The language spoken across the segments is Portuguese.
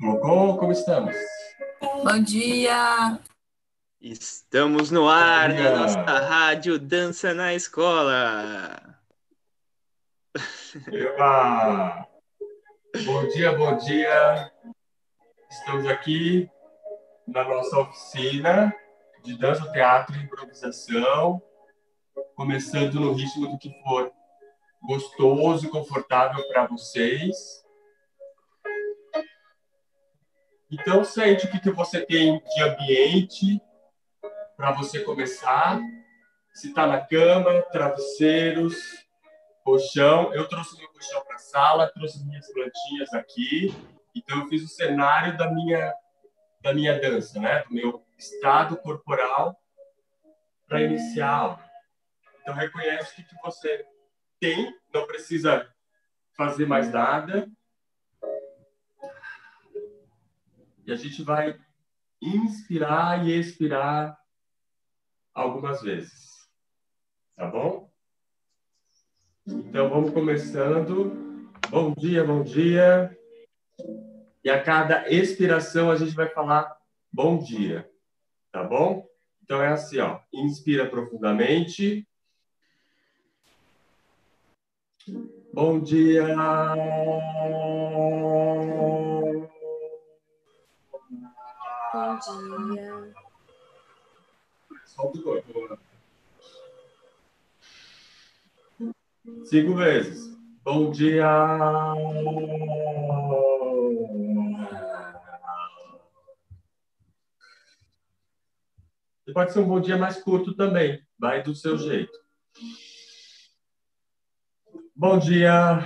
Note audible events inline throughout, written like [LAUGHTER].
Colocou? Como estamos? Bom dia! Estamos no ar na nossa rádio Dança na Escola. Eba! Bom dia, bom dia. Estamos aqui na nossa oficina de dança, teatro e improvisação, começando no ritmo do que for gostoso e confortável para vocês. Então, sente o que, você tem de ambiente para você começar. Se está na cama, travesseiros, colchão. Eu trouxe meu colchão para a sala, trouxe minhas plantinhas aqui. Então, eu fiz o cenário da minha, da minha dança, né? do meu estado corporal para iniciar a aula. Então, reconhece o que você tem, não precisa fazer mais nada. E a gente vai inspirar e expirar algumas vezes. Tá bom? Então vamos começando. Bom dia, bom dia. E a cada expiração a gente vai falar bom dia. Tá bom? Então é assim, ó. Inspira profundamente. Bom dia. Dia. Solta o corpo. Cinco vezes. Bom dia. E pode ser um bom dia mais curto também. Vai do seu jeito. Bom dia.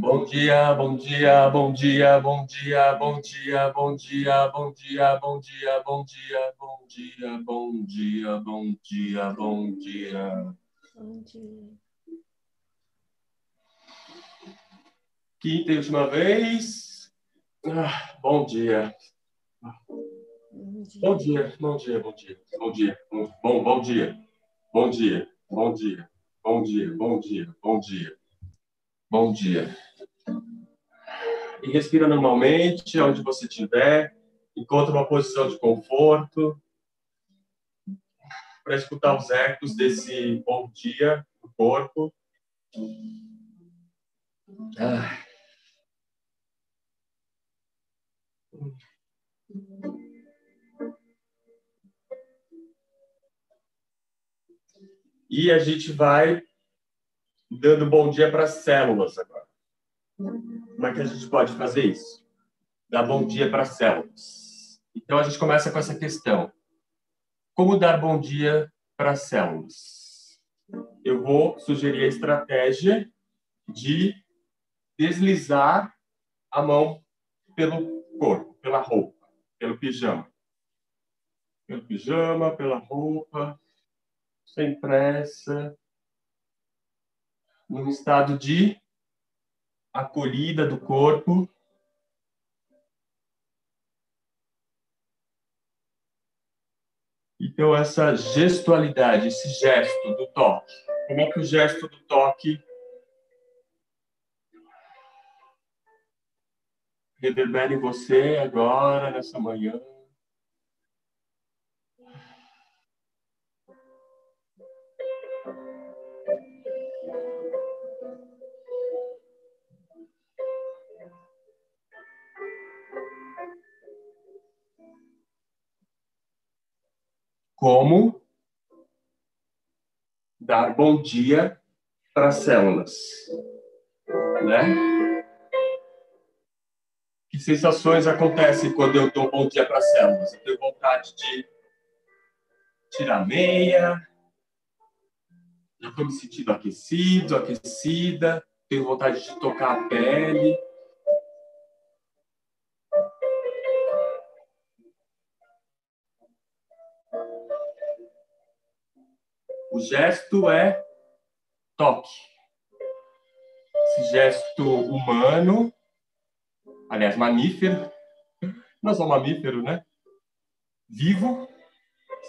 Bom dia, bom dia, bom dia, bom dia, bom dia, bom dia, bom dia, bom dia, bom dia, bom dia, bom dia, bom dia, bom dia. Bom dia. Quinta e última vez. Ah, bom dia. Bom dia. Bom dia, bom dia, bom dia, bom, bom dia, bom dia, bom dia, bom dia, bom dia, bom dia, bom dia. E respira normalmente, onde você estiver, encontra uma posição de conforto para escutar os ecos desse bom dia do corpo. Ah. E a gente vai dando bom dia para as células agora. Como é que a gente pode fazer isso? Dar bom dia para as células. Então a gente começa com essa questão: como dar bom dia para as células? Eu vou sugerir a estratégia de deslizar a mão pelo corpo, pela roupa, pelo pijama. Pelo pijama, pela roupa, sem pressa, num estado de acolhida do corpo. Então, essa gestualidade, esse gesto do toque. Como é que o gesto do toque reverbera em você agora, nessa manhã? Como dar bom dia para as células, né? Que sensações acontecem quando eu dou bom dia para as células? Eu tenho vontade de tirar meia, já estou me sentindo aquecido, aquecida, tenho vontade de tocar a pele. O gesto é toque. Esse gesto humano, aliás, mamífero, [LAUGHS] não só mamífero, né? Vivo,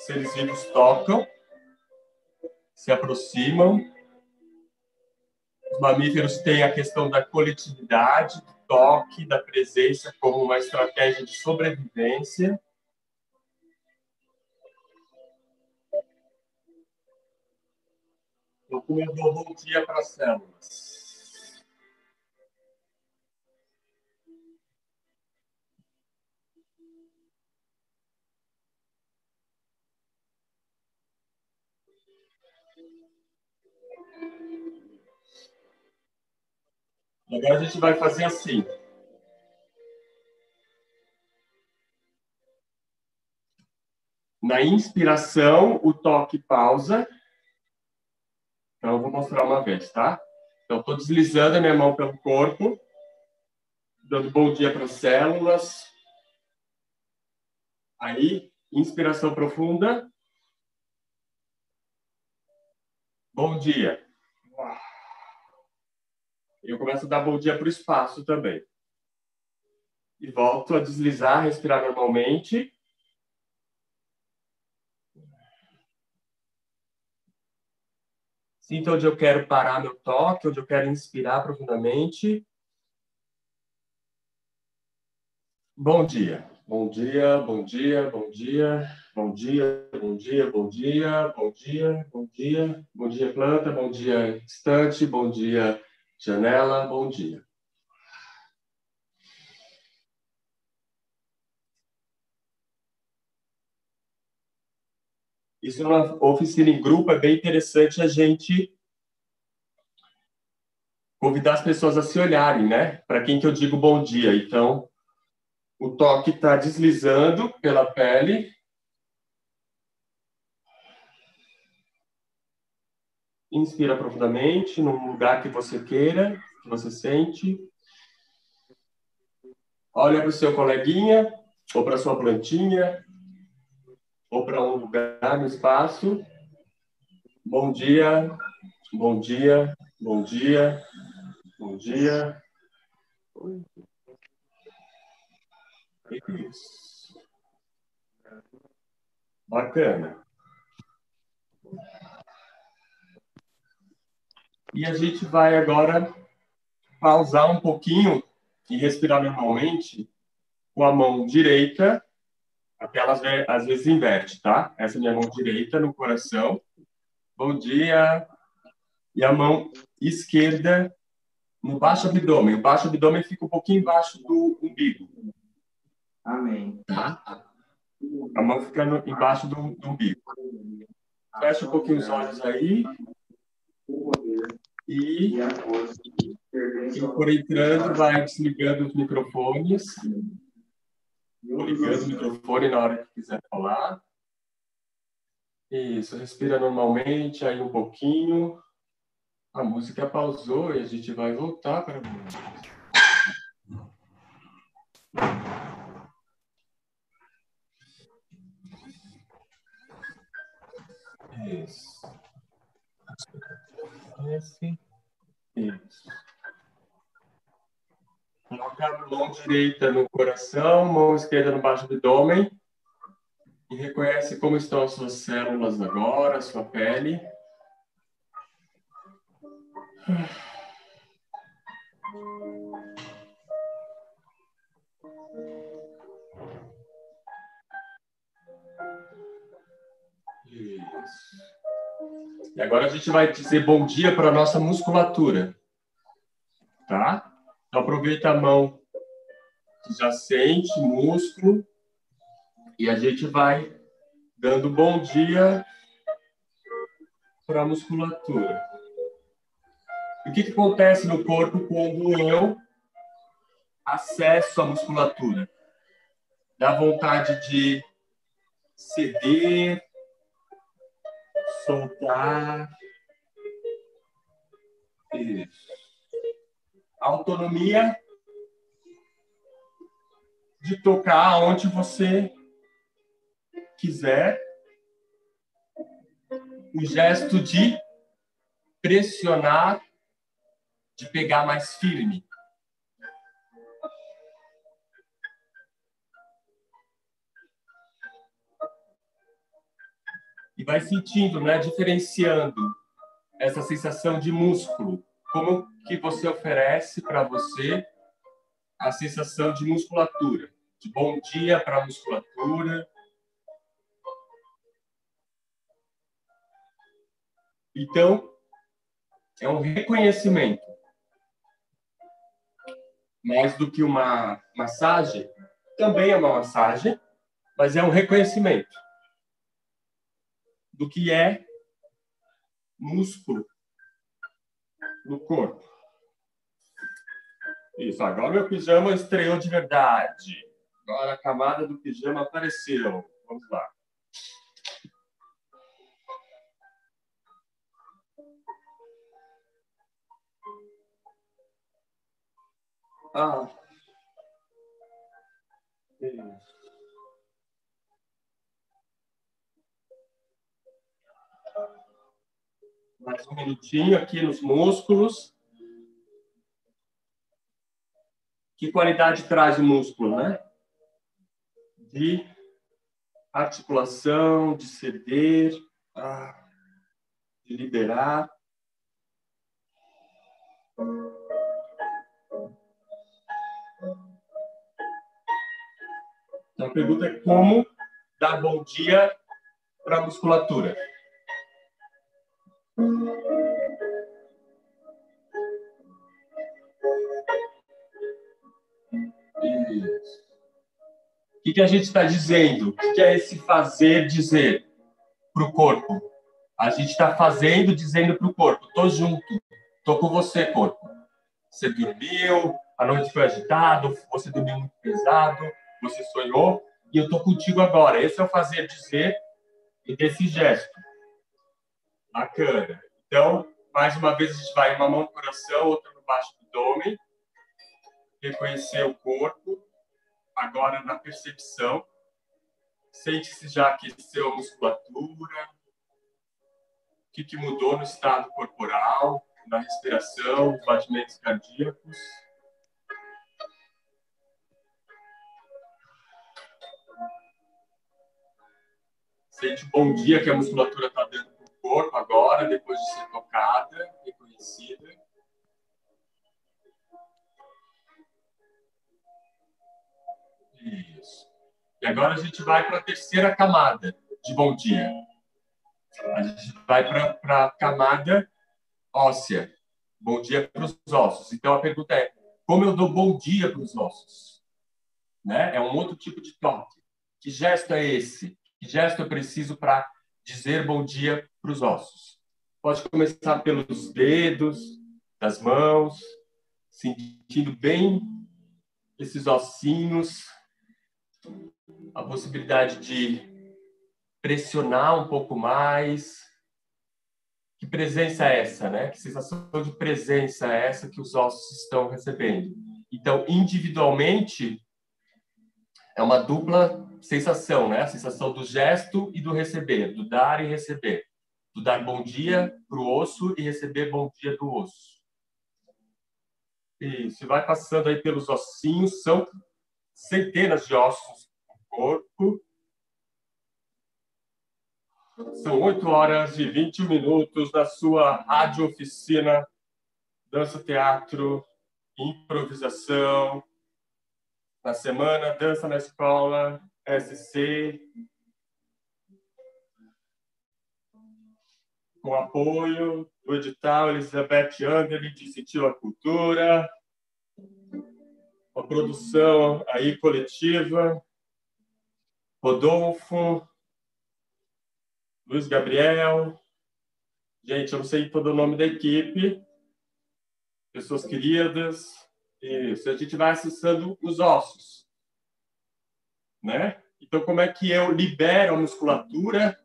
seres vivos tocam, se aproximam. Os mamíferos têm a questão da coletividade, do toque, da presença como uma estratégia de sobrevivência. Dou bom dia para as células? Agora a gente vai fazer assim. Na inspiração, o toque pausa. Então, eu vou mostrar uma vez, tá? Então, estou deslizando a minha mão pelo corpo, dando bom dia para as células. Aí, inspiração profunda. Bom dia. Eu começo a dar bom dia para o espaço também. E volto a deslizar, respirar normalmente. Sinta onde eu quero parar meu toque, onde eu quero inspirar profundamente. Bom dia. Bom dia, bom dia, bom dia, bom dia, bom dia, bom dia, bom dia, bom dia, bom dia, planta, bom dia, estante, bom dia, Janela, bom dia. Isso numa oficina em grupo é bem interessante a gente convidar as pessoas a se olharem, né? Para quem que eu digo bom dia. Então, o toque está deslizando pela pele, Inspira profundamente num lugar que você queira, que você sente. Olha para o seu coleguinha, ou para sua plantinha, ou para um lugar no espaço. Bom dia, bom dia, bom dia, bom dia. Isso. Bacana. E a gente vai agora pausar um pouquinho e respirar normalmente com a mão direita, até elas às vezes inverte, tá? Essa é a minha mão direita no coração. Bom dia. E a mão esquerda no baixo abdômen. O baixo abdômen fica um pouquinho embaixo do umbigo. Amém. Tá? A mão fica no, embaixo do, do umbigo. Fecha um pouquinho os olhos aí. E quem for entrando vai desligando os microfones. Ligando o microfone na hora que quiser falar. Isso, respira normalmente aí um pouquinho. A música pausou e a gente vai voltar para a música. Isso. Isso. Mão direita no coração, mão esquerda no baixo abdômen. E reconhece como estão as suas células agora, a sua pele. Isso. E agora a gente vai dizer bom dia para a nossa musculatura. Tá? Então aproveita a mão que já sente músculo e a gente vai dando bom dia para a musculatura. O que, que acontece no corpo quando eu acesso a musculatura? Dá vontade de ceder, soltar. Isso. Autonomia de tocar onde você quiser. O gesto de pressionar, de pegar mais firme. e vai sentindo, né, diferenciando essa sensação de músculo. Como que você oferece para você a sensação de musculatura? De bom dia para a musculatura. Então, é um reconhecimento. Mais do que uma massagem, também é uma massagem, mas é um reconhecimento do que é músculo no corpo. Isso, agora meu pijama estreou de verdade. Agora a camada do pijama apareceu. Vamos lá. Ah. Isso. Mais um minutinho aqui nos músculos. Que qualidade traz o músculo, né? De articulação, de ceder, ah, de liberar. Então, a pergunta é como dar bom dia para a musculatura. O que, que a gente está dizendo? O que, que é esse fazer dizer para o corpo? A gente está fazendo, dizendo para o corpo: estou junto, estou com você, corpo. Você dormiu, a noite foi agitado, você dormiu muito pesado, você sonhou, e eu estou contigo agora. Esse é o fazer dizer e desse gesto. Bacana. Então, mais uma vez, a gente vai uma mão no coração, outra no baixo do abdômen. Reconhecer o corpo. Agora, na percepção. Sente se já aqueceu a musculatura. O que, que mudou no estado corporal, na respiração, nos batimentos cardíacos. Sente o bom dia que a musculatura está dando corpo agora, depois de ser tocada, reconhecida. E agora a gente vai para a terceira camada de bom dia. A gente vai para a camada óssea. Bom dia para os ossos. Então a pergunta é: como eu dou bom dia para os ossos? Né? É um outro tipo de toque. Que gesto é esse? Que gesto eu preciso para dizer bom dia para os ossos. Pode começar pelos dedos das mãos, sentindo bem esses ossinhos, a possibilidade de pressionar um pouco mais. Que presença é essa, né? Que sensação de presença é essa que os ossos estão recebendo? Então, individualmente, é uma dupla sensação, né? A sensação do gesto e do receber, do dar e receber. Do dar bom dia para o osso e receber bom dia do osso. Isso, vai passando aí pelos ossinhos, são centenas de ossos corpo. São 8 horas e 21 minutos da sua rádio oficina, dança, teatro, improvisação, na semana, dança na escola, SC, com apoio do edital Elizabeth Angeli de Incentivo à Cultura, uma produção aí coletiva, Rodolfo, Luiz Gabriel, gente, eu não sei todo o nome da equipe, pessoas queridas, isso, a gente vai acessando os ossos, né? Então, como é que eu libero a musculatura?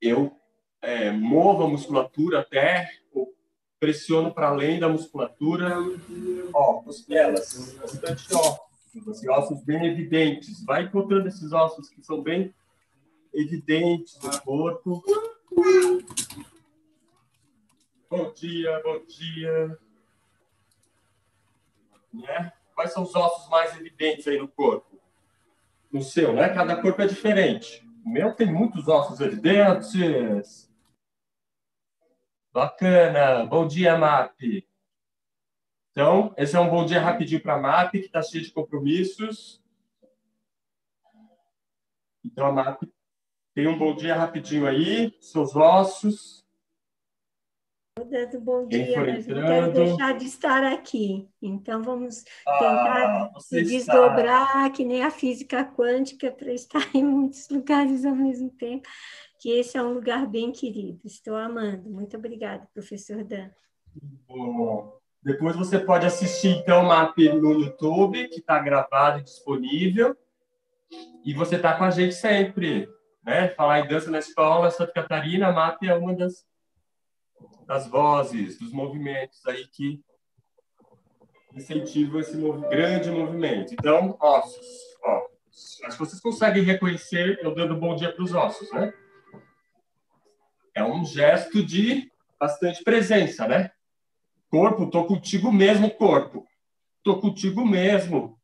Eu é, movo a musculatura até, pressiono para além da musculatura. Ó, costelas, bastante ossos, assim, ossos bem evidentes. Vai encontrando esses ossos que são bem evidentes no corpo. Bom dia, bom dia. Né? Quais são os ossos mais evidentes aí no corpo? No seu, né? Cada corpo é diferente. O meu tem muitos ossos evidentes. Bacana. Bom dia, MAP. Então, esse é um bom dia rapidinho para a MAP, que está cheio de compromissos. Então, a MAP tem um bom dia rapidinho aí, seus ossos. Dando bom dia, mas não quero deixar de estar aqui. Então, vamos Ah, tentar você se está. desdobrar, que nem a física quântica, para estar [LAUGHS] em muitos lugares ao mesmo tempo, que esse é um lugar bem querido. Estou amando. Muito obrigada, professor Dan. Bom, depois você pode assistir então o MAP no YouTube, que está gravado e disponível. E você está com a gente sempre, né? Falar em dança na escola, Santa Catarina, a MAP é uma das, das vozes, dos movimentos aí que incentivam esse mov- grande movimento. Então, ossos, ó. Acho que vocês conseguem reconhecer eu dando bom dia para os ossos, né? É um gesto de bastante presença, né? Corpo, tô contigo mesmo, corpo. Tô contigo mesmo.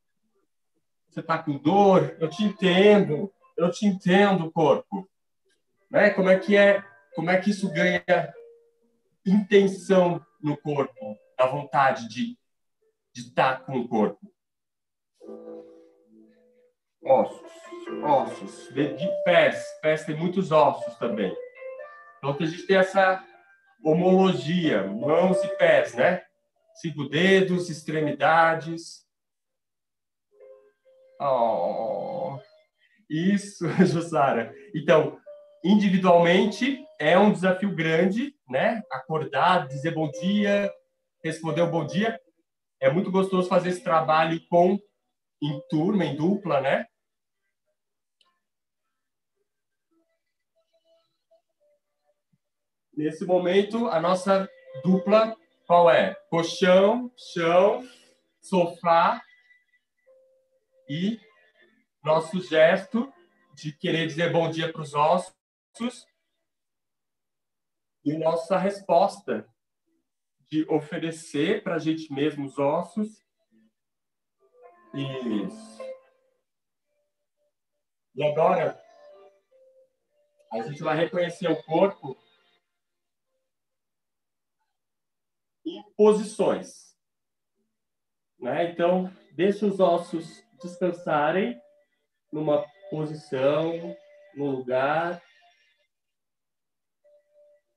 Você tá com dor? Eu te entendo. Eu te entendo, corpo. Né? Como é que é? Como é que isso ganha intenção no corpo? A vontade de de estar com o corpo. Ossos, ossos. De pés, pés tem muitos ossos também. Então a gente tem essa homologia, mãos e pés, né? Cinco dedos, extremidades. Oh, isso, [LAUGHS] Jussara. Então, individualmente é um desafio grande, né? Acordar, dizer bom dia, responder o bom dia. É muito gostoso fazer esse trabalho com em turma, em dupla, né? Nesse momento, a nossa dupla qual é? Colchão, chão, sofá e nosso gesto de querer dizer bom dia para os ossos e nossa resposta de oferecer para a gente mesmo os ossos. Isso. E agora, a gente vai reconhecer o corpo posições. Né? Então, deixa os ossos descansarem numa posição, no lugar.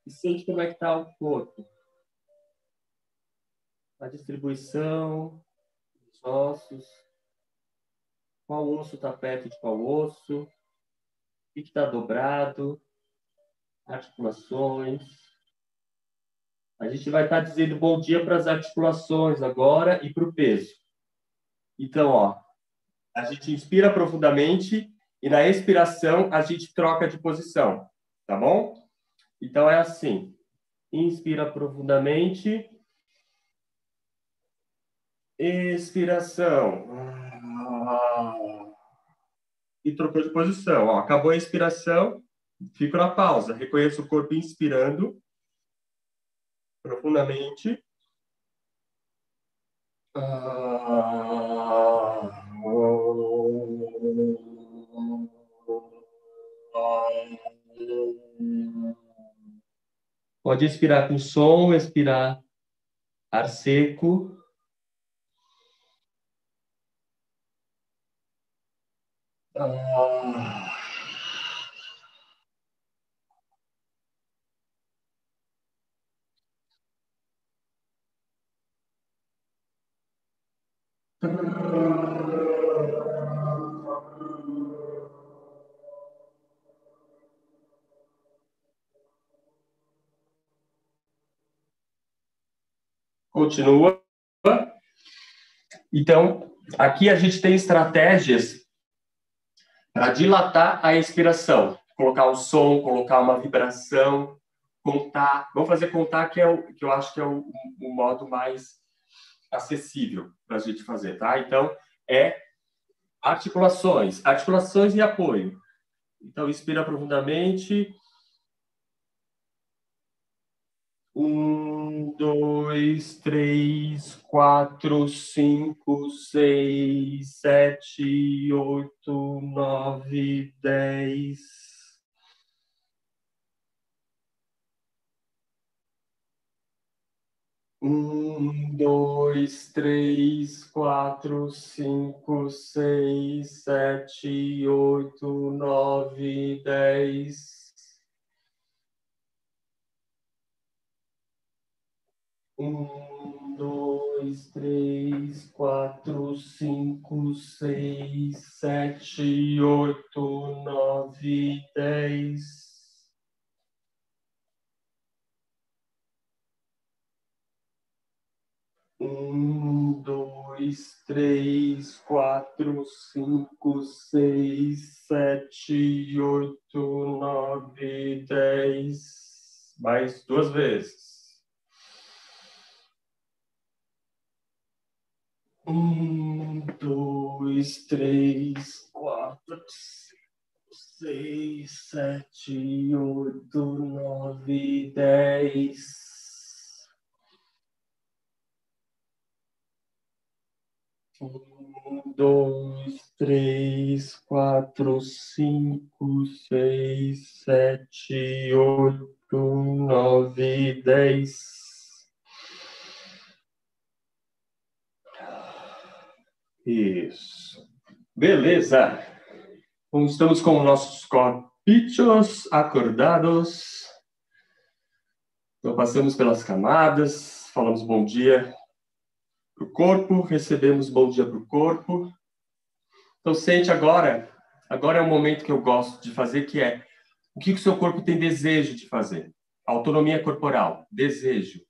E sente como é que está o corpo. A distribuição dos ossos. Qual osso está perto de qual osso? O que está dobrado? Articulações. A gente vai estar dizendo bom dia para as articulações agora e para o peso. Então, ó, a gente inspira profundamente e na expiração a gente troca de posição, tá bom? Então é assim: inspira profundamente, expiração. E trocou de posição. Ó, acabou a inspiração, fico na pausa. Reconheço o corpo inspirando profundamente. Pode expirar com som, expirar ar seco. Ah. Continua. Então, aqui a gente tem estratégias para dilatar a expiração. Colocar o som, colocar uma vibração, contar. Vamos fazer contar, que, é o, que eu acho que é o, o modo mais acessível para a gente fazer, tá? Então, é articulações, articulações e apoio. Então, inspira profundamente. Um, dois, três, quatro, cinco, seis, sete, oito, nove, dez. Um, dois, três, quatro, cinco, seis, sete, oito, nove, dez. Um, dois, três, quatro, cinco, seis, sete, oito, nove, dez. Um, dois, três, quatro, cinco, seis, sete, oito, nove, dez. Mais duas vezes. Um, dois, três, quatro, cinco, seis, sete, oito, nove, dez. Um, dois, três, quatro, cinco, seis, sete, oito, nove, dez. Isso. Beleza. Então, estamos com nossos corpichos acordados. Então, passamos pelas camadas, falamos bom dia, para o corpo, recebemos bom dia para o corpo. Então, sente agora, agora é o momento que eu gosto de fazer, que é o que o seu corpo tem desejo de fazer. Autonomia corporal, desejo,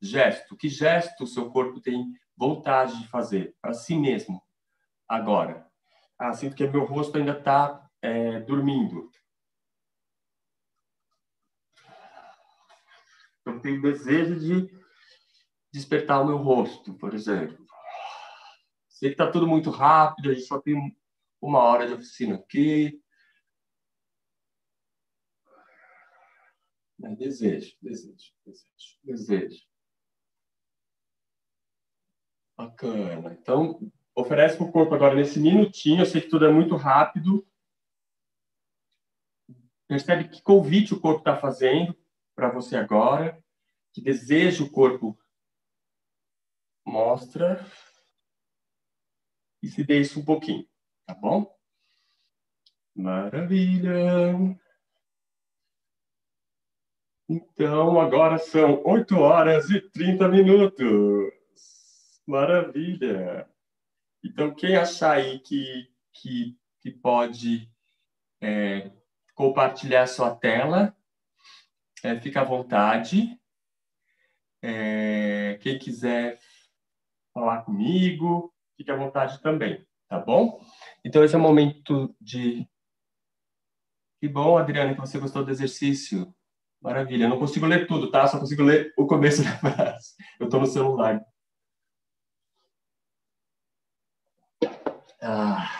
gesto. Que gesto o seu corpo tem vontade de fazer para si mesmo agora? Ah, sinto que meu rosto ainda está é, dormindo. Eu tenho desejo de despertar o meu rosto, por exemplo. Sei que está tudo muito rápido, a gente só tem uma hora de oficina aqui. Mas desejo, desejo, desejo, desejo. Bacana. Então, oferece para o corpo agora nesse minutinho. Eu sei que tudo é muito rápido. Percebe que convite o corpo está fazendo para você agora. Que desejo o corpo mostra e se deixa um pouquinho, tá bom? Maravilha! Então, agora são 8 horas e 30 minutos. Maravilha! Então, quem achar aí que, que, que pode é, compartilhar sua tela, é, fica à vontade. É, quem quiser falar comigo, fique à vontade também, tá bom? Então, esse é o momento de. Que bom, Adriana, que você gostou do exercício. Maravilha. Eu não consigo ler tudo, tá? Só consigo ler o começo da frase. Eu estou no celular. Ah,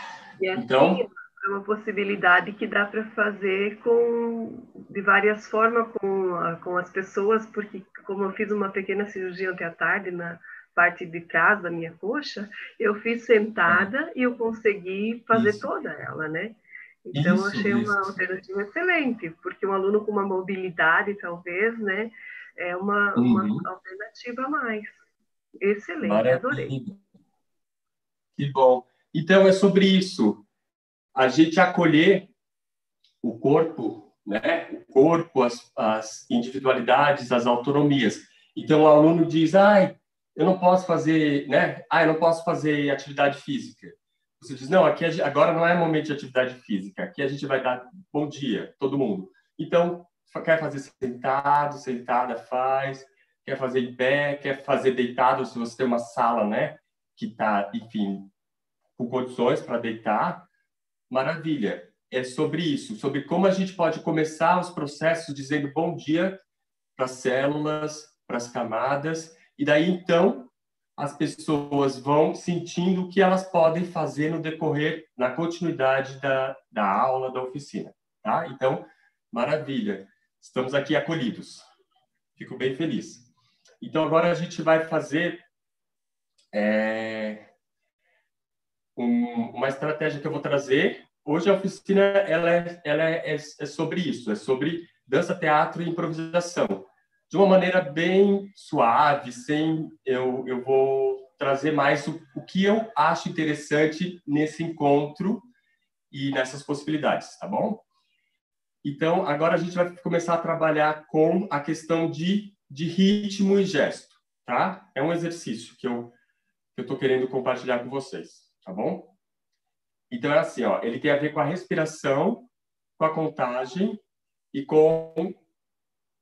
então é uma possibilidade que dá para fazer com de várias formas com, com as pessoas, porque como eu fiz uma pequena cirurgia ontem à tarde na parte de trás da minha coxa, eu fiz sentada e eu consegui fazer isso. toda ela, né? Então, isso, eu achei isso. uma alternativa excelente, porque um aluno com uma mobilidade, talvez, né, é uma, uhum. uma alternativa a mais. Excelente, Maravilha. adorei. Que bom. Então, é sobre isso. A gente acolher o corpo, né? O corpo, as, as individualidades, as autonomias. Então, o aluno diz, ai, eu não posso fazer, né? Ah, eu não posso fazer atividade física. Você diz, não, aqui agora não é momento de atividade física. Aqui a gente vai dar bom dia, todo mundo. Então, quer fazer sentado, sentada, faz. Quer fazer em pé, quer fazer deitado, se você tem uma sala, né? Que está, enfim, com condições para deitar. Maravilha. É sobre isso, sobre como a gente pode começar os processos dizendo bom dia para as células, para as camadas e daí, então, as pessoas vão sentindo o que elas podem fazer no decorrer, na continuidade da, da aula, da oficina. Tá? Então, maravilha. Estamos aqui acolhidos. Fico bem feliz. Então, agora a gente vai fazer é, um, uma estratégia que eu vou trazer. Hoje a oficina ela é, ela é, é, é sobre isso, é sobre dança, teatro e improvisação de uma maneira bem suave, sem eu, eu vou trazer mais o, o que eu acho interessante nesse encontro e nessas possibilidades, tá bom? Então, agora a gente vai começar a trabalhar com a questão de, de ritmo e gesto, tá? É um exercício que eu que eu estou querendo compartilhar com vocês, tá bom? Então, é assim, ó, ele tem a ver com a respiração, com a contagem e com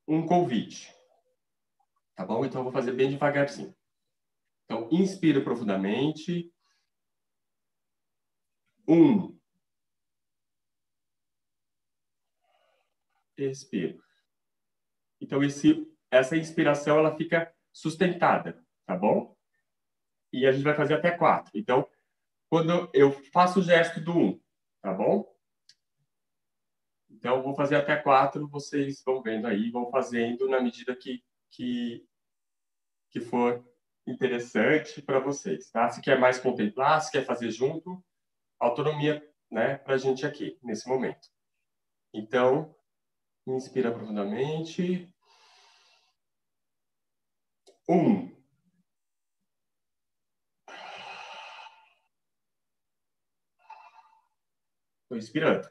um convite, tá bom? Então, eu vou fazer bem devagarzinho. Então, inspira profundamente. Um. Expira. Então, esse, essa inspiração, ela fica sustentada, tá bom? E a gente vai fazer até quatro. Então, quando eu faço o gesto do um, tá bom? Então, vou fazer até quatro, vocês vão vendo aí, vão fazendo na medida que, que, que for interessante para vocês, tá? Se quer mais contemplar, se quer fazer junto, autonomia, né, para a gente aqui, nesse momento. Então, inspira profundamente. Um. Estou inspirando.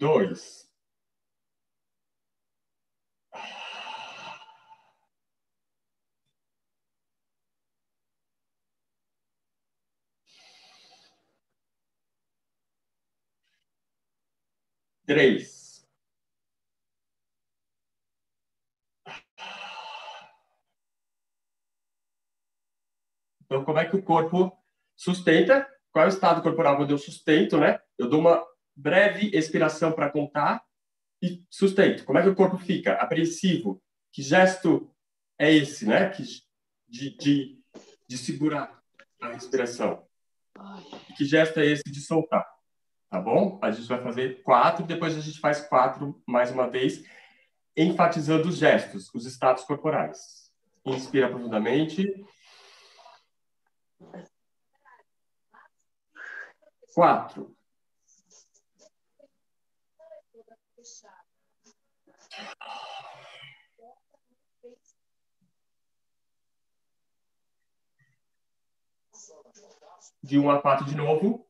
Dois. Três. Então, como é que o corpo sustenta? Qual é o estado corporal quando eu sustento, né? Eu dou uma breve expiração para contar e sustento. Como é que o corpo fica? Apreensivo. Que gesto é esse, né? Que, de, de, de segurar a respiração. Que gesto é esse de soltar? tá bom? A gente vai fazer quatro, depois a gente faz quatro mais uma vez, enfatizando os gestos, os estados corporais. Inspira profundamente. Quatro. De um a quatro de novo,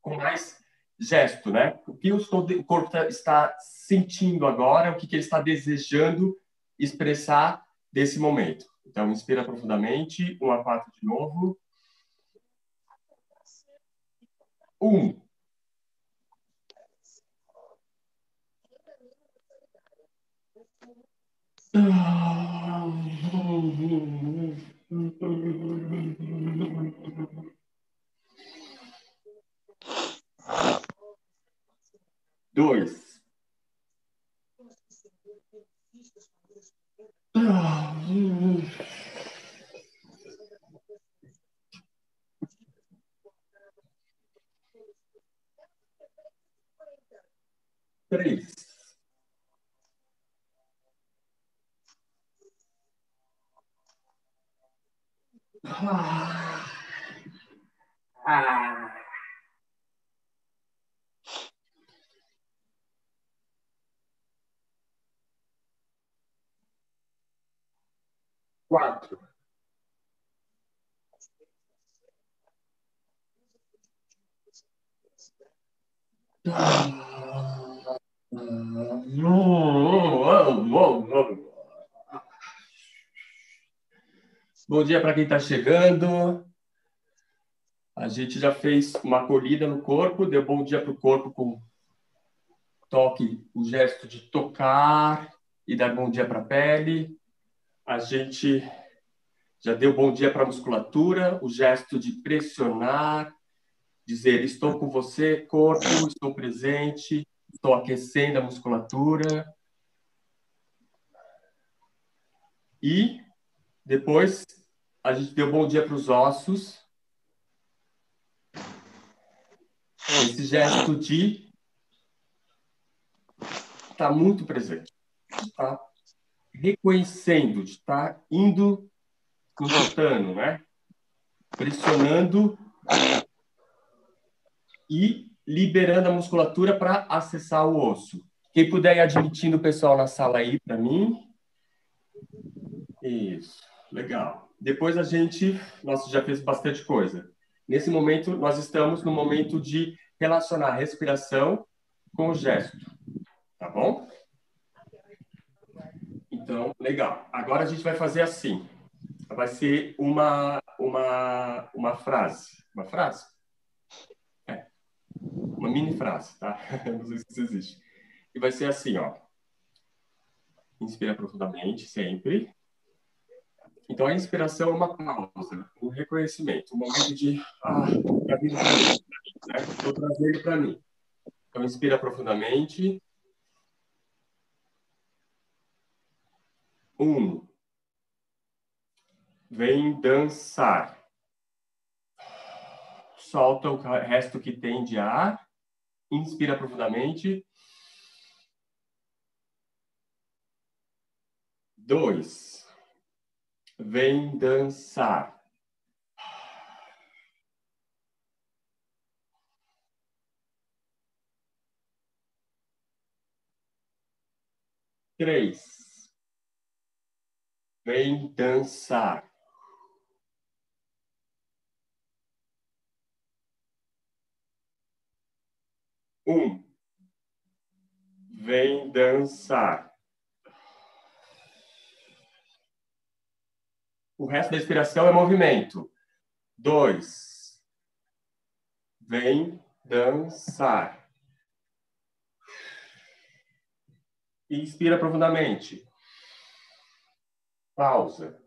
com mais gesto, né? O que o corpo tá, está sentindo agora, o que, ele está desejando expressar desse momento. Então, inspira profundamente, um a quatro de novo. Um. Dois. Três. Ah. Ah. quatro. Bom dia para quem está chegando. A gente já fez uma acolhida no corpo, deu bom dia para o corpo com toque, o gesto de tocar e dar bom dia para a pele a gente já deu bom dia para a musculatura, o gesto de pressionar, dizer estou com você, corpo, estou presente, estou aquecendo a musculatura. E depois a gente deu bom dia para os ossos. Esse gesto de estar tá muito presente. Tá? reconhecendo, de estar indo no tutano, né? Pressionando e liberando a musculatura para acessar o osso. Quem puder ir admitindo o pessoal na sala aí para mim. Isso, legal. Depois a gente, nossa, já fez bastante coisa. Nesse momento, nós estamos no momento de relacionar a respiração com o gesto. Tá bom? Então, legal. Agora a gente vai fazer assim. Vai ser uma, uma, uma frase. Uma frase? Uma mini frase, tá? [LAUGHS] Não sei se isso existe. E vai ser assim, ó. Inspira profundamente, sempre. Então, a inspiração é uma pausa, um reconhecimento, um momento de. Ah, tá vindo para. Né? Trazendo para mim. Então, inspira profundamente. Um. Vem dançar. Solta o resto que tem de ar. Inspira profundamente. Dois. Vem dançar. Três. Vem dançar. Um. Vem dançar. O resto da inspiração é movimento. Dois. Vem dançar. Inspira profundamente. Pausa.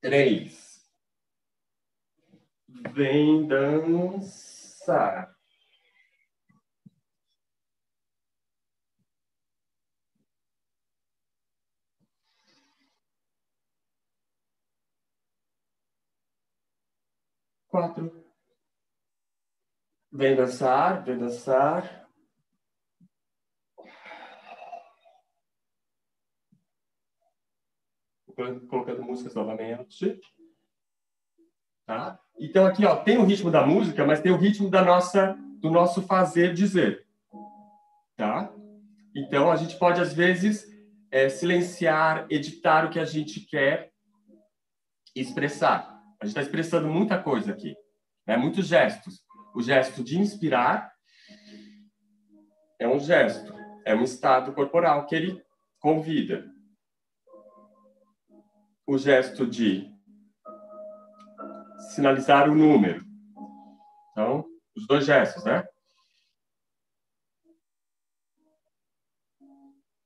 Três. Vem dançar. Quatro. Vem dançar, vem dançar. Colocando músicas novamente. Tá? Então aqui, ó, tem o ritmo da música, mas tem o ritmo da nossa, do nosso fazer dizer. Tá? Então a gente pode às vezes é, silenciar, editar o que a gente quer expressar. A gente está expressando muita coisa aqui, né? muitos gestos. O gesto de inspirar é um gesto, é um estado corporal que ele convida. O gesto de sinalizar o número. Então, os dois gestos, né?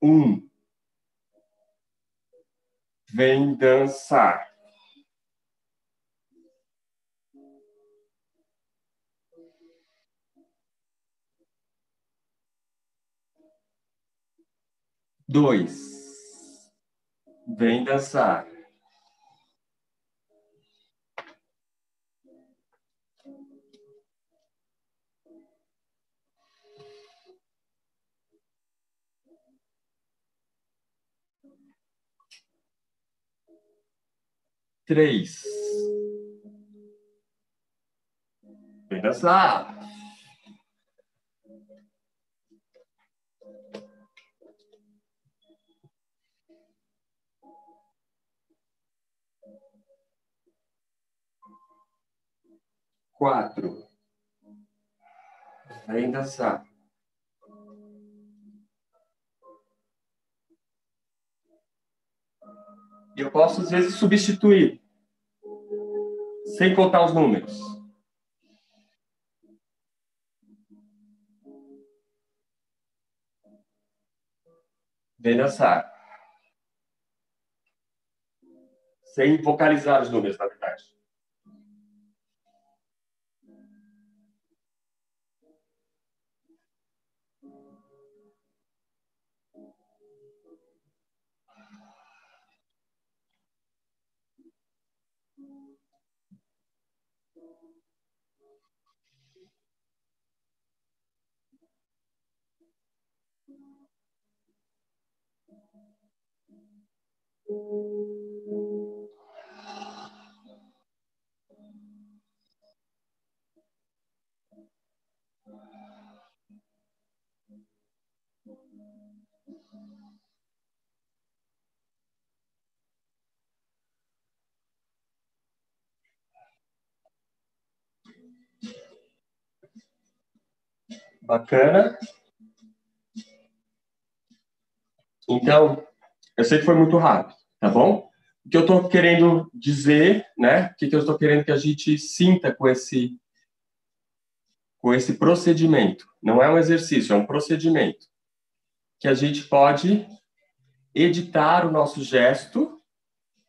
Um. Vem dançar. Dois. Vem dançar. Três. Vem dançar. Quatro. Vem dançar. Eu posso, às vezes, substituir, sem contar os números. Vem dançar. Sem vocalizar os números, na verdade. Bacana. Então, eu sei que foi muito rápido, tá bom? O que eu estou querendo dizer, né? O que, que eu estou querendo que a gente sinta com esse com esse procedimento. Não é um exercício, é um procedimento que a gente pode editar o nosso gesto,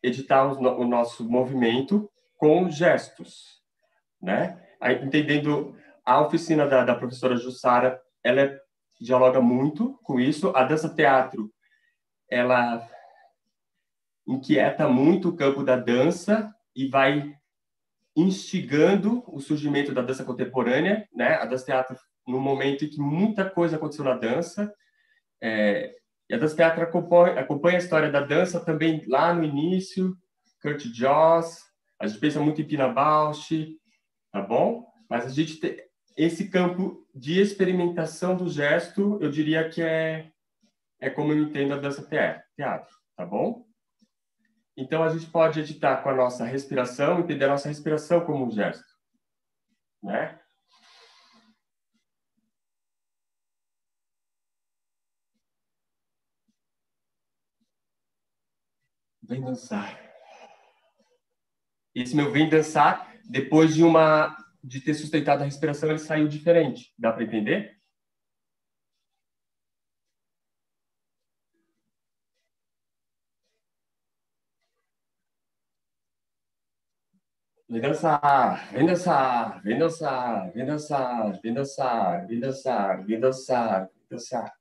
editar o, nosso movimento com gestos, né? Entendendo a oficina da, da professora Jussara, ela é, dialoga muito com isso. A dança teatro, ela inquieta muito o campo da dança e vai instigando o surgimento da dança contemporânea, né? A dança teatro no momento em que muita coisa aconteceu na dança, é, e a dança teatro acompanha, acompanha, a história da dança também lá no início, Kurt Joss, a gente pensa muito em Pina Bausch, tá bom? Mas a gente tem esse campo de experimentação do gesto, eu diria que é é como eu entendo a dança teatro, tá bom? Então a gente pode editar com a nossa respiração, entender a nossa respiração como um gesto, né? Vem dançar. Esse meu vem dançar, depois de uma de ter sustentado a respiração, ele saiu diferente. Dá para entender? Vem dançar, vem dançar, vem dançar, vem dançar, vem dançar, vem dançar, vem dançar.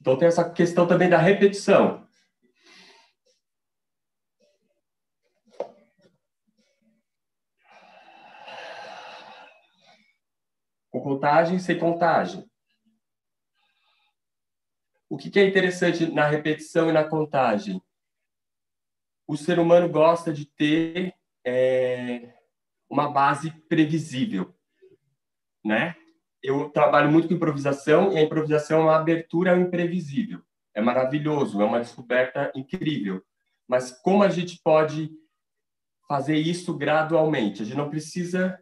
Então tem essa questão também da repetição. Com contagem, sem contagem. O que é interessante na repetição e na contagem? O ser humano gosta de ter é, uma base previsível, né? eu trabalho muito com improvisação e a improvisação é uma abertura ao imprevisível. É maravilhoso, é uma descoberta incrível. Mas como a gente pode fazer isso gradualmente? A gente não precisa,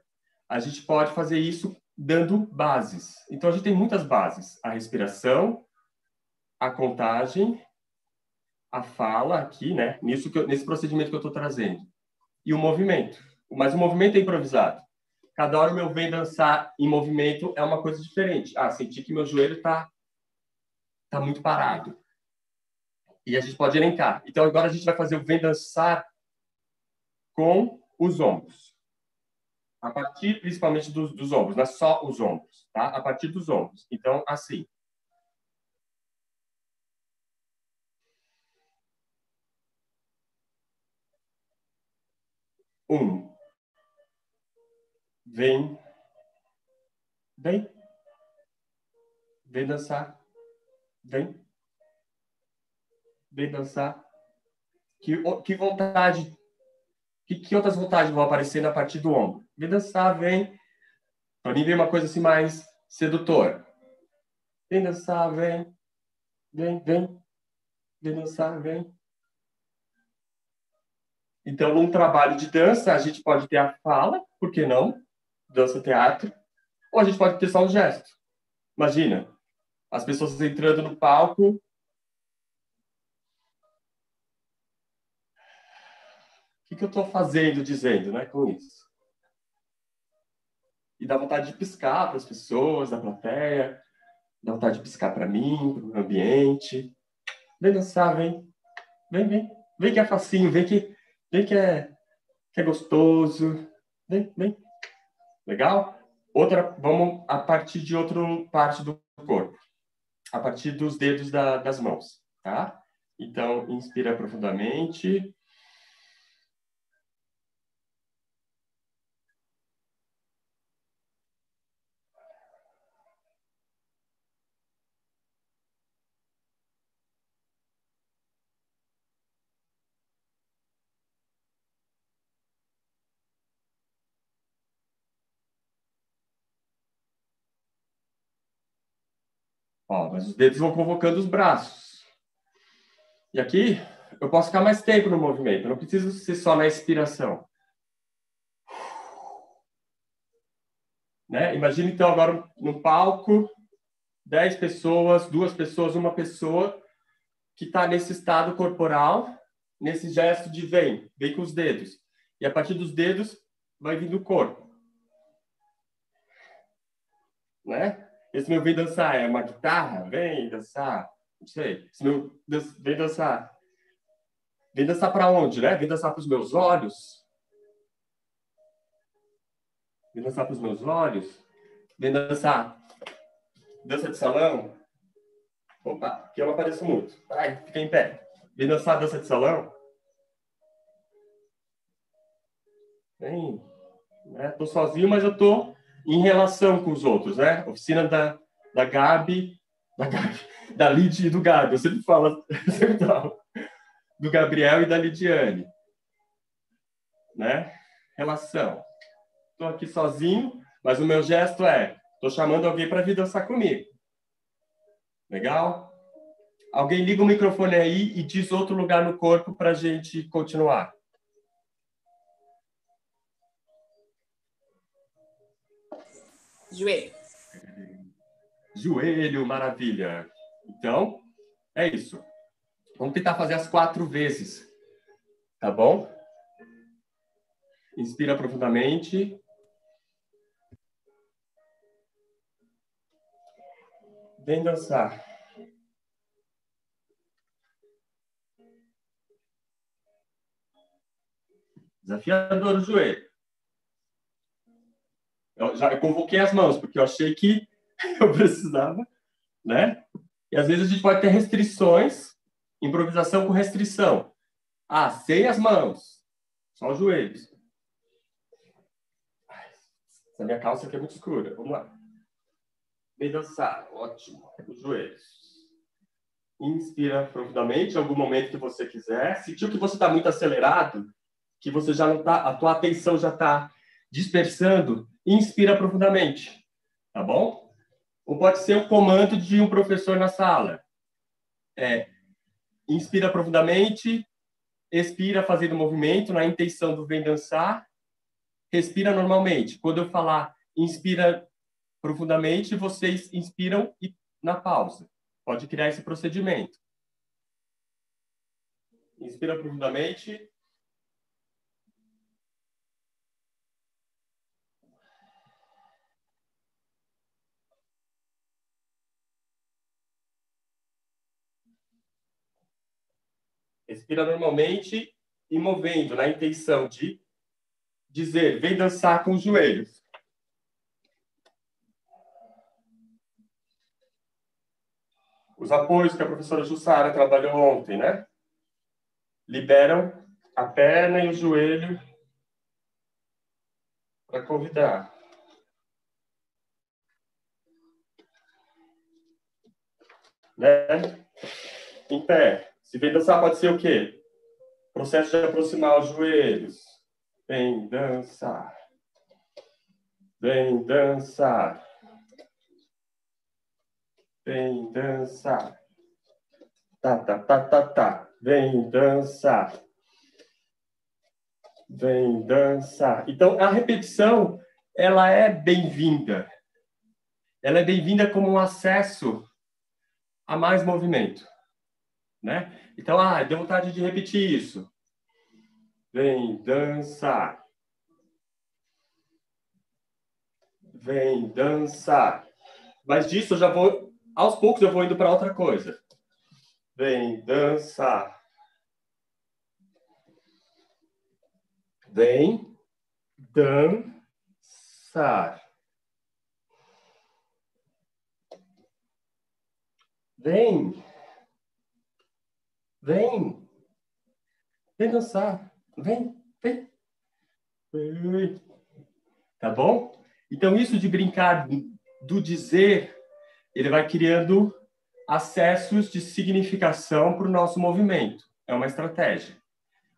a gente pode fazer isso dando bases. Então a gente tem muitas bases: a respiração, a contagem, a fala aqui, né? Nisso que eu, nesse procedimento que eu estou trazendo e o movimento. Mas o movimento é improvisado. Cada hora o meu vem dançar em movimento é uma coisa diferente. Ah, senti que meu joelho está tá muito parado. E a gente pode elencar. Então, agora a gente vai fazer o vem dançar com os ombros. A partir, principalmente, dos, dos ombros. Não é só os ombros, tá? A partir dos ombros. Então, assim. Um, Vem. Vem. Vem dançar. Vem. Vem dançar. Que, que vontade. Que, que outras vontades vão aparecer a partir do ombro? Vem dançar, vem. Para mim vem uma coisa assim mais sedutora. Vem dançar, vem. Vem, vem. Vem dançar, vem. Então, num trabalho de dança, a gente pode ter a fala, por que não? dança-teatro, ou a gente pode ter só um gesto. Imagina, as pessoas entrando no palco. O que, que eu estou fazendo, dizendo, né, com isso? E dá vontade de piscar para as pessoas da plateia, dá vontade de piscar para mim, para o ambiente. Vem dançar, vem. Vem, vem. Vem que é facinho, vem que, vem que, é, que é gostoso. Vem, vem. Legal? Outra, vamos a partir de outra parte do corpo. A partir dos dedos da, das mãos, tá? Então, inspira profundamente. Ó, mas os dedos vão convocando os braços. E aqui eu posso ficar mais tempo no movimento, não preciso ser só na expiração. Né? Imagina, então, agora no palco, 10 pessoas, duas pessoas, uma pessoa que está nesse estado corporal, nesse gesto de vem, vem com os dedos. E a partir dos dedos vai vindo o corpo. Né? Esse meu vem dançar é uma guitarra? Vem dançar. Não sei. Esse meu vem dançar. Vem dançar para onde, né? Vem dançar para os meus olhos. Vem dançar para os meus olhos. Vem dançar. Dança de salão. Opa, aqui eu não apareço muito. Ai, fica em pé. Vem dançar dança de salão. Vem. Né? Tô sozinho, mas eu tô em relação com os outros, né? Oficina da, da Gabi, da Gabi, da Lid e do Gabi. Eu sempre falo, [LAUGHS] falo, do Gabriel e da Lidiane, né? Relação. Estou aqui sozinho, mas o meu gesto é, estou chamando alguém para vir dançar comigo. Legal? Alguém liga o microfone aí e diz outro lugar no corpo para a gente continuar. Joelho. Joelho, maravilha. Então, é isso. Vamos tentar fazer as quatro vezes. Tá bom? Inspira profundamente. Vem dançar. Desafiador joelho. Eu já convoquei as mãos, porque eu achei que [LAUGHS] eu precisava, né? E às vezes a gente pode ter restrições, improvisação com restrição. Ah, sem as mãos, só os joelhos. Essa minha calça aqui é muito escura. Vamos lá. Vem dançar, ótimo. Os joelhos. Inspira profundamente, em algum momento que você quiser. Sentiu que você está muito acelerado, que você já não está, a tua atenção já está dispersando, inspira profundamente, tá bom? Ou pode ser o comando de um professor na sala. É, inspira profundamente, expira fazendo movimento na intenção do vem dançar, respira normalmente. Quando eu falar inspira profundamente, vocês inspiram e na pausa. Pode criar esse procedimento. Inspira profundamente, Respira normalmente e movendo na intenção de dizer, vem dançar com os joelhos. Os apoios que a professora Jussara trabalhou ontem, né? Liberam a perna e o joelho para convidar. Né? Em pé. Se vem dançar, pode ser o quê? Processo de aproximar os joelhos. Vem dançar. Vem dançar. Vem dançar. Tá, tá, tá, tá, tá. Vem dançar. Vem dançar. Então, a repetição, ela é bem-vinda. Ela é bem-vinda como um acesso a mais movimento né? Então, ah, deu vontade de repetir isso. Vem dançar. Vem dançar. Mas disso eu já vou, aos poucos eu vou indo para outra coisa. Vem dançar. Vem dançar. Vem Vem. Vem dançar. Vem, vem. Tá bom? Então, isso de brincar do dizer, ele vai criando acessos de significação para o nosso movimento. É uma estratégia.